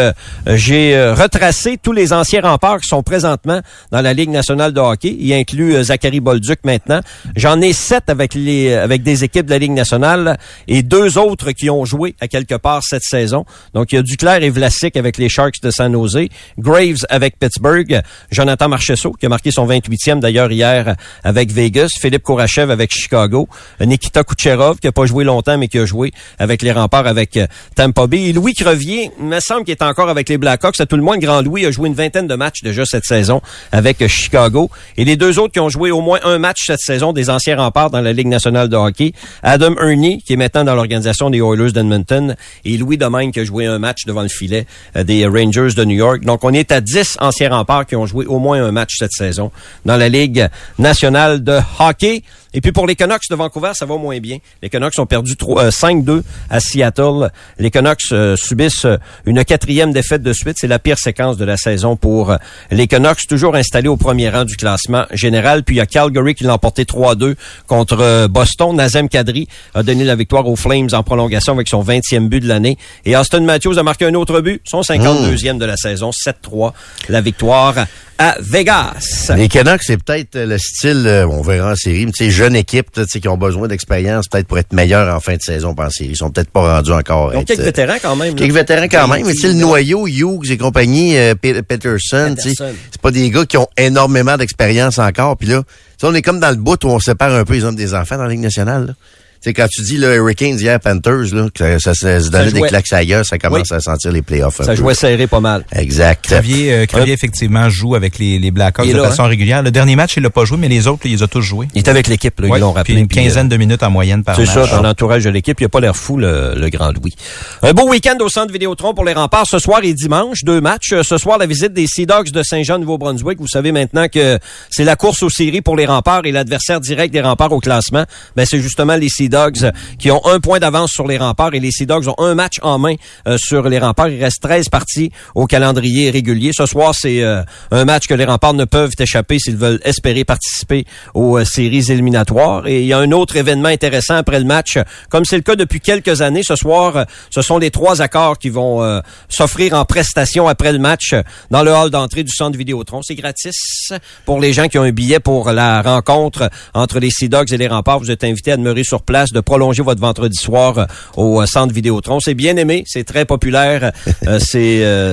j'ai retracé tous les anciens remparts qui sont présentement dans la Ligue nationale de hockey. Il inclut Zachary Bolduc maintenant. J'en ai sept avec les avec des équipes de la Ligue nationale et deux autres qui ont joué à quelque part cette saison. Donc il y a Duclair et Vlasic avec les Sharks de San Jose, Graves avec Pittsburgh, Jonathan Marcheseau qui a marqué son 28e d'ailleurs hier avec Vegas, Philippe Kourachev avec Chicago, Nikita Kucherov qui a pas joué longtemps mais qui a joué avec les remparts avec euh, Tampa Bay. Et Louis Crevier, il me semble qu'il est encore avec les Blackhawks. À tout le moins, Grand Louis a joué une vingtaine de matchs déjà cette saison avec euh, Chicago. Et les deux autres qui ont joué au moins un match cette saison des anciens remparts dans la Ligue nationale de hockey, Adam Ernie, qui est maintenant dans l'organisation des Oilers d'Edmonton, et Louis Domingue qui a joué un match devant le filet euh, des Rangers de New York. Donc, on est à 10 anciens remparts qui ont joué au moins un match cette saison dans la Ligue nationale de hockey. Et puis pour les Canucks de Vancouver, ça va moins bien. Les Canucks ont perdu trois- euh, 5-2 à Seattle. Les Canucks euh, subissent euh, une quatrième défaite de suite. C'est la pire séquence de la saison pour les Canucks, toujours installés au premier rang du classement général. Puis il y a Calgary qui l'a emporté 3-2 contre Boston. Nazem Kadri a donné la victoire aux Flames en prolongation avec son 20e but de l'année. Et Austin Matthews a marqué un autre but, son 52e de la saison, 7-3. La victoire à Vegas. Les Canucks, c'est peut-être euh, le style, euh, on verra en série, mais tu jeune équipe, tu sais, qui ont besoin d'expérience, peut-être pour être meilleurs en fin de saison pas en série. Ils sont peut-être pas rendus encore. Donc quelques euh, vétérans quand même. Quelques vétérans quand même, mais tu le noyau, Hughes et compagnie, euh, Pe- Peterson, tu sais, c'est pas des gars qui ont énormément d'expérience encore. Puis là, on est comme dans le bout où on sépare un peu les hommes des enfants dans la Ligue nationale. Là. Tu sais, quand tu dis là, Hurricanes hier, Panthers, là, que ça, ça, se donnait des claques à gueule, ça commence Oui. à sentir les playoffs. un Ça peu. jouait serré pas mal. Exact. Crevier, euh, effectivement, joue avec les, les Blackhawks de là, façon régulière. Le dernier match, il l'a pas joué, mais les autres, il les a tous joués. Il est avec l'équipe, là, Ouais, ils l'ont puis rappelé. une puis, euh, quinzaine de minutes en moyenne par C'est match. ça, dans l'entourage de l'équipe. Il a pas l'air fou, le, le grand Louis. Un beau week-end au centre Vidéotron pour les remparts ce soir et dimanche. Deux matchs. Euh, Ce soir, la visite des Sea Dogs de Saint-Jean, Nouveau-Brunswick. Vous savez maintenant que c'est la course aux séries pour les remparts et l'adversaire direct des remparts au classement. Ben, c'est justement les Sea Dogs euh, qui ont un point d'avance sur les remparts et les Sea Dogs ont un match en main euh, sur les remparts. Il reste 13 parties au calendrier régulier. Ce soir, c'est euh, un match que les remparts ne peuvent échapper s'ils veulent espérer participer aux séries éliminatoires. Et il y a un autre événement intéressant après le match, comme c'est le cas depuis quelques années. Ce soir, ce sont les trois accords qui vont s'offrir en prestation après le match dans le hall d'entrée du centre Vidéotron. C'est gratis pour les gens qui ont un billet pour la rencontre entre les Sea Dogs et les remparts. Vous êtes invités à demeurer sur place, de prolonger votre vendredi soir euh, au euh, centre Vidéotron. C'est bien aimé, c'est très populaire, euh, c'est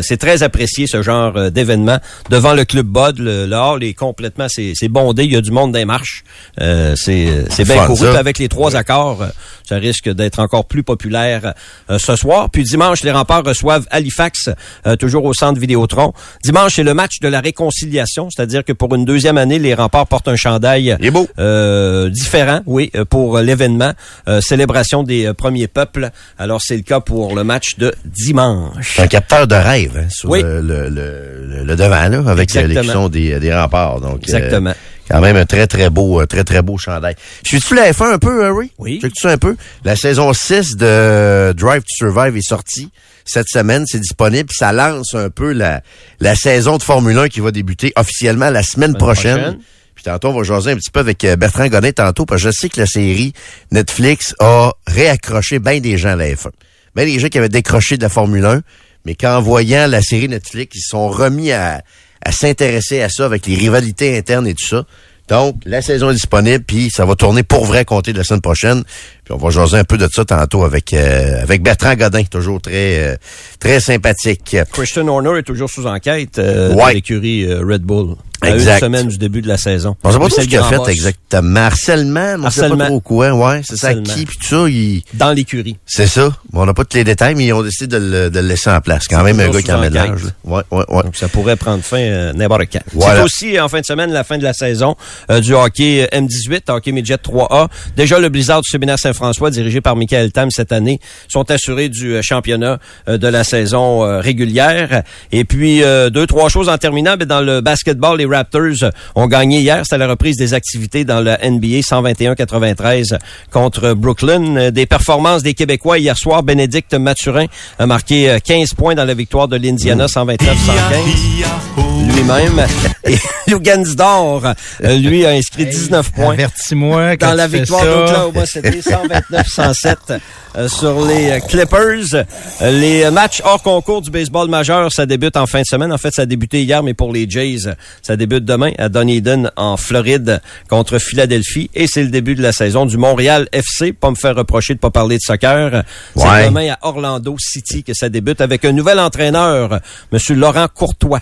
c'est très apprécié ce genre d'événement devant le club Bud. Le, le hall est complètement, c'est bondé, il y a du monde les marches. C'est c'est bien couru. avec les trois accords, ça risque d'être encore plus populaire euh, ce soir. Puis dimanche, les remparts reçoivent Halifax, euh, toujours au centre Vidéotron. Dimanche, c'est le match de la réconciliation, c'est-à-dire que pour une deuxième année, les remparts portent un chandail Il est beau. euh, différent, oui, pour l'événement. euh, célébration des premiers peuples. Alors c'est le cas pour le match de dimanche. Un capteur de rêve hein, sur Oui. le, le, le, le devant là, avec l'élection des, des remparts. Donc, Exactement. Quand même un très très beau, euh, très très beau chandail. Suis-tu la F1 un peu, Harry? Oui. Check-tu ça un peu? La saison 6 de Drive to Survive est sortie cette semaine, c'est disponible. Ça lance un peu la, la saison de Formule 1 qui va débuter officiellement la semaine prochaine. prochaine. Puis tantôt, on va jaser un petit peu avec euh, Bertrand Gonnet tantôt, parce que je sais que la série Netflix a réaccroché bien des gens à la F1. Bien des gens qui avaient décroché de la Formule 1, mais qu'en voyant la série Netflix, ils sont remis à, à s'intéresser à ça avec les rivalités internes et tout ça. Donc, la saison est disponible, puis ça va tourner pour vrai compter de la semaine prochaine. Puis on va jaser un peu de ça tantôt avec euh, avec Bertrand Godin, toujours très euh, très sympathique. Christian Horner est toujours sous enquête euh, Ouais. de l'écurie euh, Red Bull. À Exact. une semaine du début de la saison. On sait pas Mais trop c'est ce qu'il a fait exactement. Harcèlement, mais on sait pas trop quoi. Ouais, c'est ça. Qui puis tout ça, il... Dans l'écurie. c'est ça. Bon, on n'a pas tous les détails, mais ils ont décidé de le, de le laisser en place. Quand même un gars qui en sous met de enquête. l'âge. là. Ouais, ouais, ouais. Donc, ça pourrait prendre fin euh, n'importe quand. Voilà. C'est aussi, en fin de semaine, la fin de la saison euh, du hockey euh, M18, hockey midget 3A. Déjà, le Blizzard du séminaire Saint-François, dirigé par Michael Tam cette année, sont assurés du euh, championnat euh, de la saison euh, régulière. Et puis, euh, deux, trois choses en terminant. Ben, dans le basketball, les Raptors ont gagné hier. C'était la reprise des activités dans la NBA 121-93 contre Brooklyn. Des performances des Québécois hier soir. Bénédicte Mathurin a marqué euh, 15 points dans la victoire de l'Indiana 129-115 lui-même. Et Lugansdor, euh, lui, a inscrit 19 points Avertis-moi quand dans la victoire d'Oklahoma City, 129-107 euh, sur les euh, Clippers. Les matchs hors concours du baseball majeur, ça débute en fin de semaine. En fait, ça a débuté hier, mais pour les Jays, ça débute demain à Dunedin, en Floride, contre Philadelphie. Et c'est le début de la saison du Montréal FC. Pas me faire reprocher de pas parler de soccer. C'est demain à Orlando City que ça débute avec un nouvel entraîneur, Monsieur Laurent Courtois.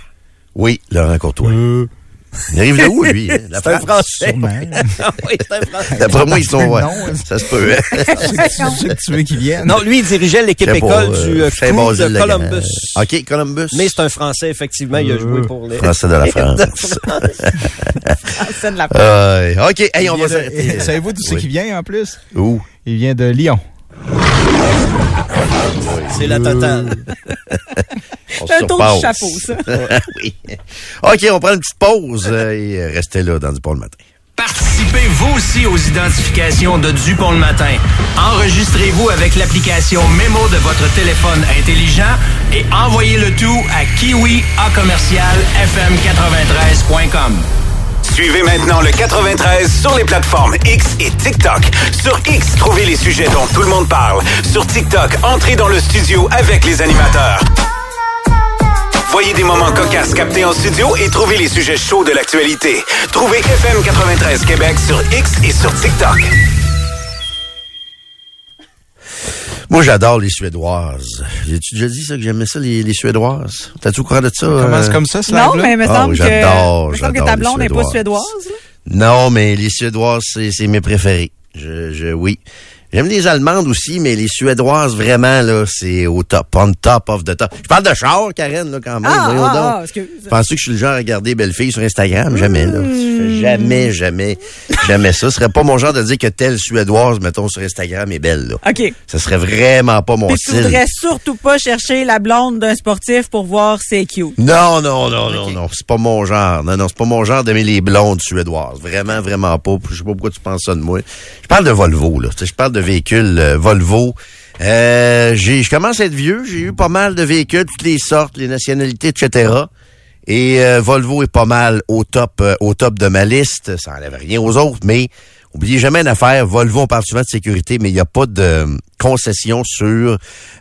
Oui, Laurent Courtois. Il arrive de où, lui? hein? La C'est un France? Français. Sûrement. oui, c'est un Français. D'après moi, ils sont... ouais. Non, Ça se peut. hein? C'est tu veux qu'il vienne. Non, lui, il dirigeait l'équipe école euh, du euh, crew Saint-Basile de Columbus. OK, Columbus. Mais c'est un Français, effectivement. Il a joué pour les... Français de la France. Scène de la Euh, OK, hey, on va s'arrêter. Savez-vous d'où c'est Oui. qu'il vient en plus? Où? Il vient de Lyon. C'est la totale. On C'est un tour du chapeau, ça. oui. OK, on prend une petite pause euh, et euh, restez là dans du pont le matin. Participez vous aussi aux identifications de Dupont le matin. Enregistrez-vous avec l'application Mémo de votre téléphone intelligent et envoyez le tout à kiwi à commercial fm93.com. Suivez maintenant le 93 sur les plateformes X et TikTok. Sur X, trouvez les sujets dont tout le monde parle. Sur TikTok, entrez dans le studio avec les animateurs. Voyez des moments cocasses captés en studio et trouvez les sujets chauds de l'actualité. Trouvez FM 93 Québec sur X et sur TikTok. Moi, j'adore les Suédoises. J'ai-tu déjà dit ça, que j'aimais ça, les, les Suédoises? T'as-tu au courant de ça? Commence euh? comme ça, ce Non, mais il me semble oui, que, me semble que ta les blonde n'est pas suédoise. là. Non, mais les Suédoises, c'est c'est mes préférés. Je, je, oui. J'aime les Allemandes aussi, mais les Suédoises, vraiment, là, c'est au top, on top of the top. Je parle de char, Karen, là, quand même. Ah, ah, ah, excuse. Penses-tu que je suis le genre à regarder belle fille sur Instagram? Jamais, là. Fais jamais, jamais, jamais ça. Ce serait pas mon genre de dire que telle Suédoise, mettons, sur Instagram est belle, là. OK. Ça serait vraiment pas mon Puis tu style. voudrais surtout pas chercher la blonde d'un sportif pour voir c'est cute. Non, non, non, non, non. C'est pas mon genre. Non, non, c'est pas mon genre d'aimer les blondes suédoises. Vraiment, vraiment pas. Je sais pas pourquoi tu penses ça de moi. Je parle de Volvo, là. Tu sais, je parle de véhicules euh, Volvo. Euh, je commence à être vieux. J'ai eu pas mal de véhicules, toutes les sortes, les nationalités, etc. Et euh, Volvo est pas mal au top, euh, au top de ma liste. Ça enlève rien aux autres, mais oubliez jamais une affaire. Volvo, on parle souvent de sécurité, mais il n'y a pas de euh, concession sur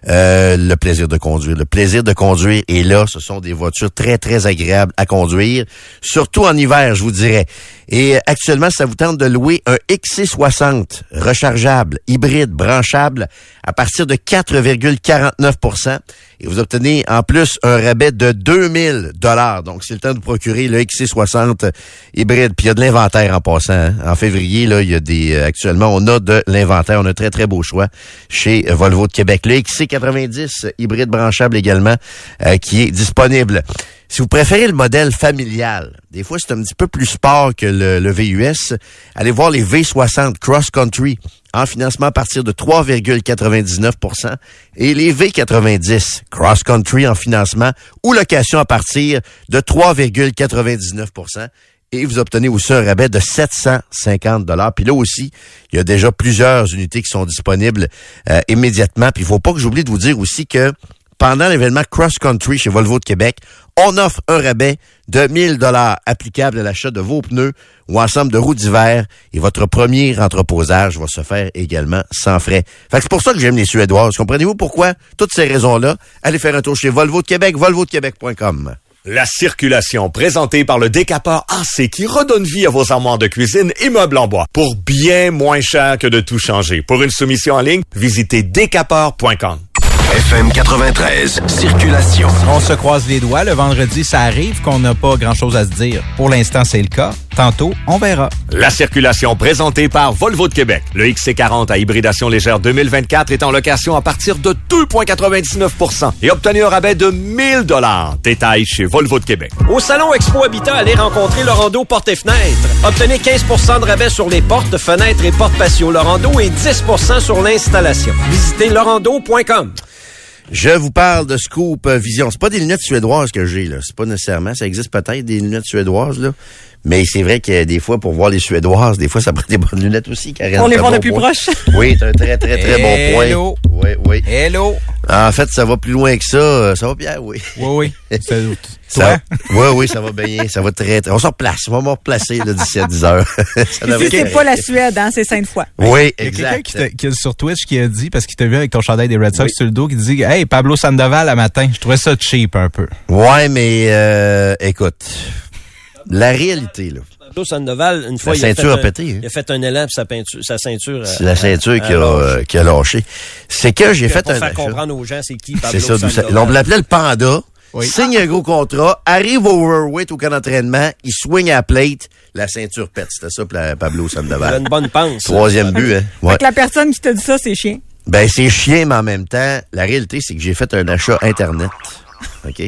euh, le plaisir de conduire. Le plaisir de conduire est là. Ce sont des voitures très, très agréables à conduire, surtout en hiver, je vous dirais. Et actuellement, ça vous tente de louer un XC60 rechargeable, hybride, branchable, à partir de 4,49% et vous obtenez en plus un rabais de 2000 dollars. Donc, c'est le temps de procurer le XC60 hybride. Puis il y a de l'inventaire en passant. hein. En février, là, il y a des euh, actuellement, on a de l'inventaire. On a un très très beau choix chez Volvo de Québec. Le XC90 hybride branchable également, euh, qui est disponible. Si vous préférez le modèle familial, des fois c'est un petit peu plus sport que le, le VUS, allez voir les V60 Cross Country en financement à partir de 3,99% et les V90 Cross Country en financement ou location à partir de 3,99 et vous obtenez aussi un rabais de 750 dollars. Puis là aussi, il y a déjà plusieurs unités qui sont disponibles euh, immédiatement. Puis il faut pas que j'oublie de vous dire aussi que pendant l'événement Cross Country chez Volvo de Québec, on offre un rabais de 1000 dollars applicable à l'achat de vos pneus ou ensemble de roues d'hiver et votre premier entreposage va se faire également sans frais. Fait que c'est pour ça que j'aime les Suédoises. Comprenez-vous pourquoi? Toutes ces raisons-là, allez faire un tour chez Volvo de Québec, volvodequebec.com. La circulation présentée par le décapeur AC qui redonne vie à vos armoires de cuisine et meubles en bois pour bien moins cher que de tout changer. Pour une soumission en ligne, visitez décapeur.com. FM 93, circulation. On se croise les doigts. Le vendredi, ça arrive qu'on n'a pas grand-chose à se dire. Pour l'instant, c'est le cas. Tantôt, on verra. La circulation présentée par Volvo de Québec. Le XC40 à hybridation légère 2024 est en location à partir de 2,99% et obtenu un rabais de 1000 dollars. Détail chez Volvo de Québec. Au Salon Expo Habitat, allez rencontrer Laurando Porte et Fenêtres. Obtenez 15% de rabais sur les portes, fenêtres et portes patio Laurando et 10% sur l'installation. Visitez laurando.com. Je vous parle de Scoop Vision. C'est pas des lunettes suédoises que j'ai, là. C'est pas nécessairement. Ça existe peut-être des lunettes suédoises, là. Mais c'est vrai que des fois, pour voir les suédoises, des fois, ça prend des bonnes lunettes aussi, Karen. On les voit bon de plus point. proche. Oui, c'est un très, très, très bon Hello. point. Oui, oui. Hello. En fait, ça va plus loin que ça. Euh, Ça va, Pierre? Oui. Oui, oui. C'est- Ça, oui, oui, ça va bien. Ça va très, très. On se replace. On va me replacer, là, d'ici à 10 heures. Ça Ici, c'est être- pas la Suède, hein, c'est Sainte-Foy. Oui, Il y a quelqu'un qui, t'a- qui sur Twitch qui a dit, parce qu'il t'a vu avec ton chandail des Red Sox sur le dos, qui dit Hey, Pablo Sandoval, à matin, je trouvais ça cheap un peu. Ouais, mais euh, écoute, la réalité, là, Pablo Sandoval, une fois, La il a, fait ceinture a un, pété, hein. il a fait un élan puis sa, peinture, sa ceinture. c'est la ceinture qui a, lâché. euh, qui a lâché. C'est que j'ai fait pour un faire achat. comprendre aux gens c'est qui Pablo C'est ça, d'où ça. Sandoval. On l'appelait le panda. Oui. Signe un gros contrat, arrive au overweight au camp d'entraînement, il swing à la plate, la ceinture pète. C'était ça, pour la- Pablo Il a Sandoval. une bonne pense. Troisième but, hein. Ouais. Fait que la personne qui t'a dit ça, c'est chien. Ben, c'est chien, mais en même temps, la réalité, c'est que j'ai fait un achat Internet. OK?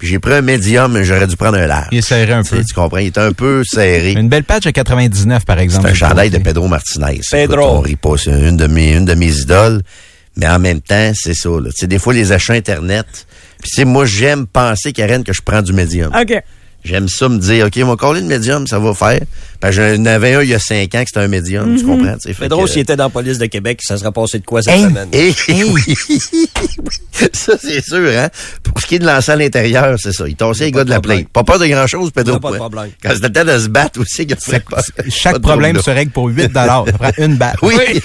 Puis j'ai pris un médium, mais j'aurais dû prendre un large. Il est serré un Tu sais, peu. Tu comprends? Il est un peu serré. Une belle patch de 99, par C'est exemple. un de chandail de. Pedro Martinez. Pedro. Écoute, on rit pas. C'est une de mes, une de mes idoles. Mais en même temps, c'est ça. Là. Tu sais, des fois, les achats Internet. Puis, tu sais, moi, j'aime penser, Karen, que je prends du médium. OK. J'aime ça me dire, OK, mon coller de médium, ça va faire. Que j'en avais un il y a cinq ans que c'était un médium, tu comprends? tu sais, fait Pedro, que- s'il était dans la police de Québec, ça serait passé de quoi cette Hein? semaine? Eh, oui. ça, c'est sûr, hein? Pour ce qui est de lancer à l'intérieur, c'est ça. Il tassait les gars de la plate. Pas peur de grand-chose, Pedro. Pas de hein. problème. Quand c'était le temps de se battre aussi, il a C'est- pas- Chaque pas problème se règle pour 8 Ça prend une balle. Oui,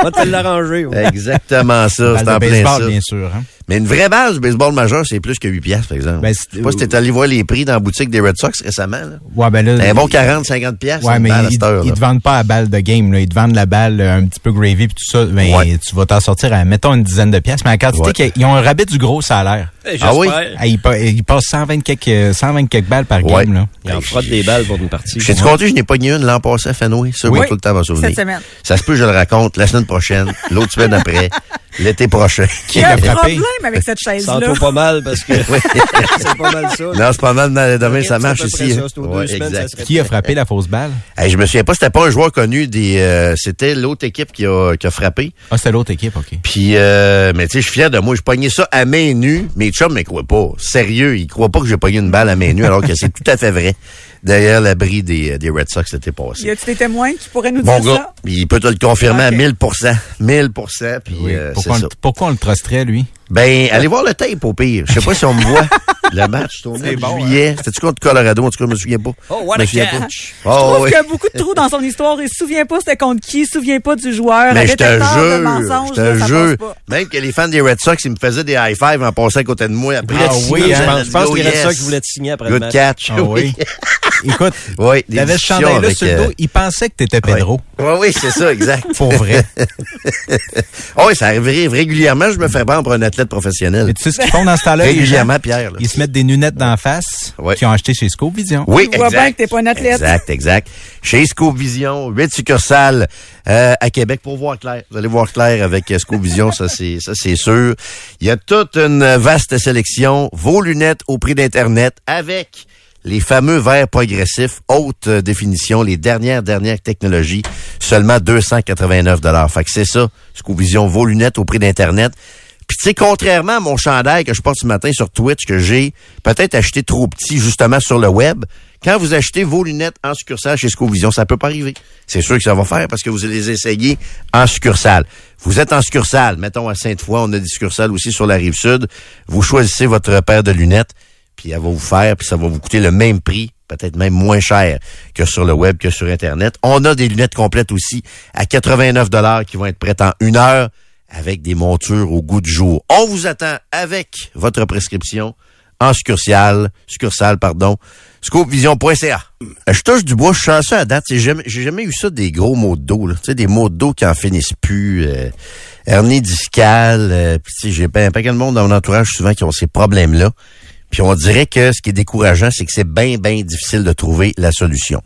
On va te l'arranger. exactement ça. C'est en plein baseball, ça. bien sûr. hein. Mais une vraie base du baseball majeur, c'est plus que 8 piastres, par exemple. Ben, je sais pas si t'es allé voir les prix dans la boutique des Red Sox récemment. Là. Ouais, ben là. Un bon 40, 50 piastres, Ouais, mais ils, ils te vendent pas à balle de game, là. Ils te vendent la balle euh, un petit peu gravy puis tout ça. Mais Ouais. tu vas t'en sortir à, mettons, une dizaine de pièces. Mais en quantité, Ouais. qu'ils- ils ont un rabais du gros salaire. Ah oui? Ah, ils, pa- ils passent 120 quelques, euh, 120 quelques balles par Ouais. game, là. Il en frotte des balles pour une partie. J'ai-tu compté, je n'ai pas gagné une l'an passé à Fenway. Ça, Oui. tout le temps m'en souvenir. Cette semaine. Ça se peut, je le raconte la semaine prochaine, l'autre semaine après, l'été prochain. Il y a un problème avec cette chaise-là? Sens-toi pas mal parce que c'est pas mal ça. Non, c'est pas mal, dans- demain, ça marche ici. ça, hein. ça Qui a frappé la fausse balle? Hey, je me souviens pas, c'était pas un joueur connu des. euh, c'était l'autre équipe qui a, qui a frappé. Ah, c'est l'autre équipe, OK. Puis, euh, mais tu sais, je suis fier de moi. Je pognais ça à main nue. Mes chums ne croient pas. Sérieux, ils croient pas que j'ai pogné une balle à main nue, alors que c'est tout à fait vrai. Derrière l'abri des, des Red Sox l'été passé. Y a-tu des témoins qui pourraient nous Mon dire gars, il peut te le confirmer à 1000 1000 Puis, Oui. euh, c'est pourquoi, ça. on, pourquoi on le trusterait, lui? Ben, allez voir le tape au pire. Je sais pas si on me voit. Le match, de bon, juillet. C'était-tu contre Colorado? En tout cas, je me souviens pas. Oh, what Je me a souviens pas. Oh, Je trouve oui. qu'il y a beaucoup de trous dans son histoire. Il se souvient pas c'était contre qui, il se souvient pas du joueur. Mais Un je te jure, je te jure, même que les fans des Red Sox, ils me faisaient des high five en passant à côté de moi après. Ah oui, je hein, pense, je pense que les Red yes. Sox voulaient te signer après le Good match. catch. Ah oui. Écoute, Oui, des t'avais ce chandail-là avec, sur le euh, dos, il pensait que t'étais Pedro. Oui, oui, c'est ça, exact. Pour vrai. Ah oui, ça arrive ré- régulièrement, je me fais prendre pour un athlète professionnel. Et tu sais ce qu'ils font dans ce temps-là? Régulièrement, Pierre. là. Ils se mettent des lunettes d'en face Ouais. qu'ils ont acheté chez Scope Vision. Oui, Je vois exact. bien que t'es pas un athlète. Exact, exact. Chez Scope Vision, 8 succursales euh, à Québec pour voir clair. Vous allez voir clair avec euh, Scope Vision, ça c'est ça c'est sûr. Il y a toute une vaste sélection, vos lunettes au prix d'internet avec les fameux verres progressifs haute euh, définition, les dernières dernières technologies, seulement 289 dollars. Fait que c'est ça, Scope Vision, vos lunettes au prix d'internet. Puis tu sais, contrairement à mon chandail que je porte ce matin sur Twitch, que j'ai peut-être acheté trop petit justement sur le web, quand vous achetez vos lunettes en succursale chez Scovision, ça peut pas arriver. C'est sûr que ça va faire parce que vous allez les essayer en succursale. Vous êtes en succursale, mettons à Sainte-Foy, on a des succursales aussi sur la rive sud. Vous choisissez votre paire de lunettes, puis elle va vous faire, puis ça va vous coûter le même prix, peut-être même moins cher que sur le web, que sur Internet. On a des lunettes complètes aussi à 89 dollars qui vont être prêtes en une heure avec des montures au goût du jour. On vous attend avec votre prescription en succursale, succursale, pardon, scopevision.ca. Euh, Je touche du bois, je suis chanceux à date. J'ai jamais, jamais eu ça des gros maux de dos, là. Tu sais, des maux de dos qui en finissent plus, euh, hernie discale, euh, j'ai pas un paquet de monde dans mon entourage souvent qui ont ces problèmes-là. Puis on dirait que ce qui est décourageant, c'est que c'est bien, bien difficile de trouver la solution.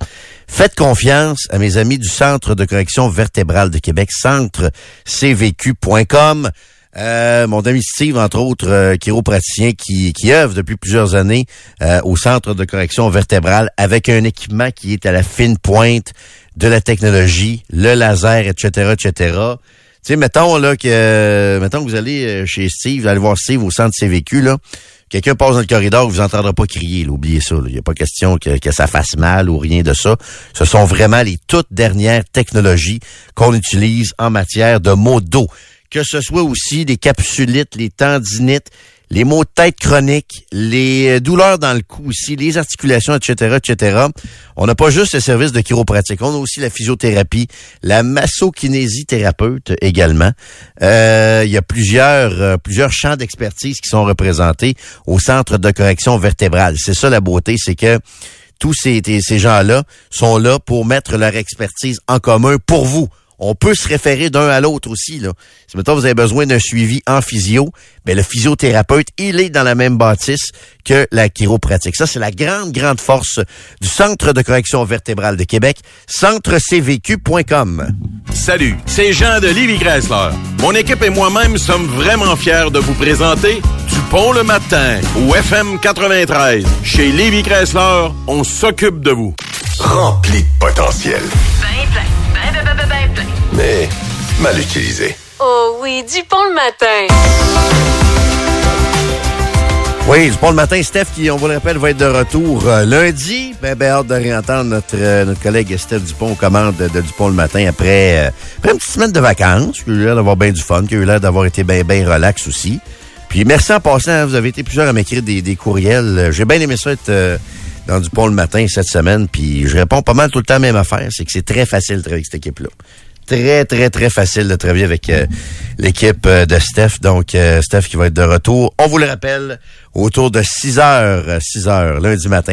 Faites confiance à mes amis du Centre de correction vertébrale de Québec, centrecvq.com. Euh, mon ami Steve, entre autres, euh, chiropraticien qui, qui œuvre depuis plusieurs années euh, au Centre de correction vertébrale avec un équipement qui est à la fine pointe de la technologie, le laser, etc., etc. Tu sais, mettons là que euh, mettons que vous allez euh, chez Steve, vous allez voir Steve au centre CVQ, là. Quelqu'un passe dans le corridor, vous entendrez pas crier, là, oubliez ça. Il n'y a pas question que, ça fasse mal ou rien de ça. Ce sont vraiment les toutes dernières technologies qu'on utilise en matière de maux de dos. Que ce soit aussi des capsulites, les tendinites, les maux de tête chroniques, les euh, douleurs dans le cou aussi, les articulations, etc., etc. On n'a pas juste le service de chiropratique, on a aussi la physiothérapie, la massokinésithérapeute également. Euh, il y a plusieurs euh, plusieurs champs d'expertise qui sont représentés au centre de correction vertébrale. C'est ça la beauté, c'est que tous ces, ces gens-là sont là pour mettre leur expertise en commun pour vous. On peut se référer d'un à l'autre aussi. Là. Si maintenant vous avez besoin d'un suivi en physio, ben le physiothérapeute, il est dans la même bâtisse que la chiropratique. Ça, c'est la grande, grande force du Centre de correction vertébrale de Québec, centrecvq.com. Salut, c'est Jean de Livy Chrysler. Mon équipe et moi-même sommes vraiment fiers de vous présenter Dupont le matin au FM 93. Chez Livy Chrysler, on s'occupe de vous. Rempli de potentiel, Ben plein, ben ben mais mal utilisé. Oh oui, du pont le matin. Oui, du bon le matin, Steph, qui, on vous le rappelle, va être de retour euh, lundi. Ben, ben, hâte de réentendre notre, euh, notre collègue Steph Dupont aux commandes de, de Dupont le matin après, euh, après une petite semaine de vacances. Qui a eu l'air d'avoir bien du fun, qui a eu l'air d'avoir été bien, bien relax aussi. Puis merci en passant, hein, vous avez été plusieurs à m'écrire des, des courriels. J'ai bien aimé ça être euh, dans Dupont le matin cette semaine, puis je réponds pas mal tout le temps à la même affaire. C'est que c'est très facile de travailler avec cette équipe-là. Très, très, très facile de travailler avec euh, l'équipe euh, de Steph. Donc, euh, Steph qui va être de retour, on vous le rappelle, autour de 6 heures, 6 heures, lundi matin.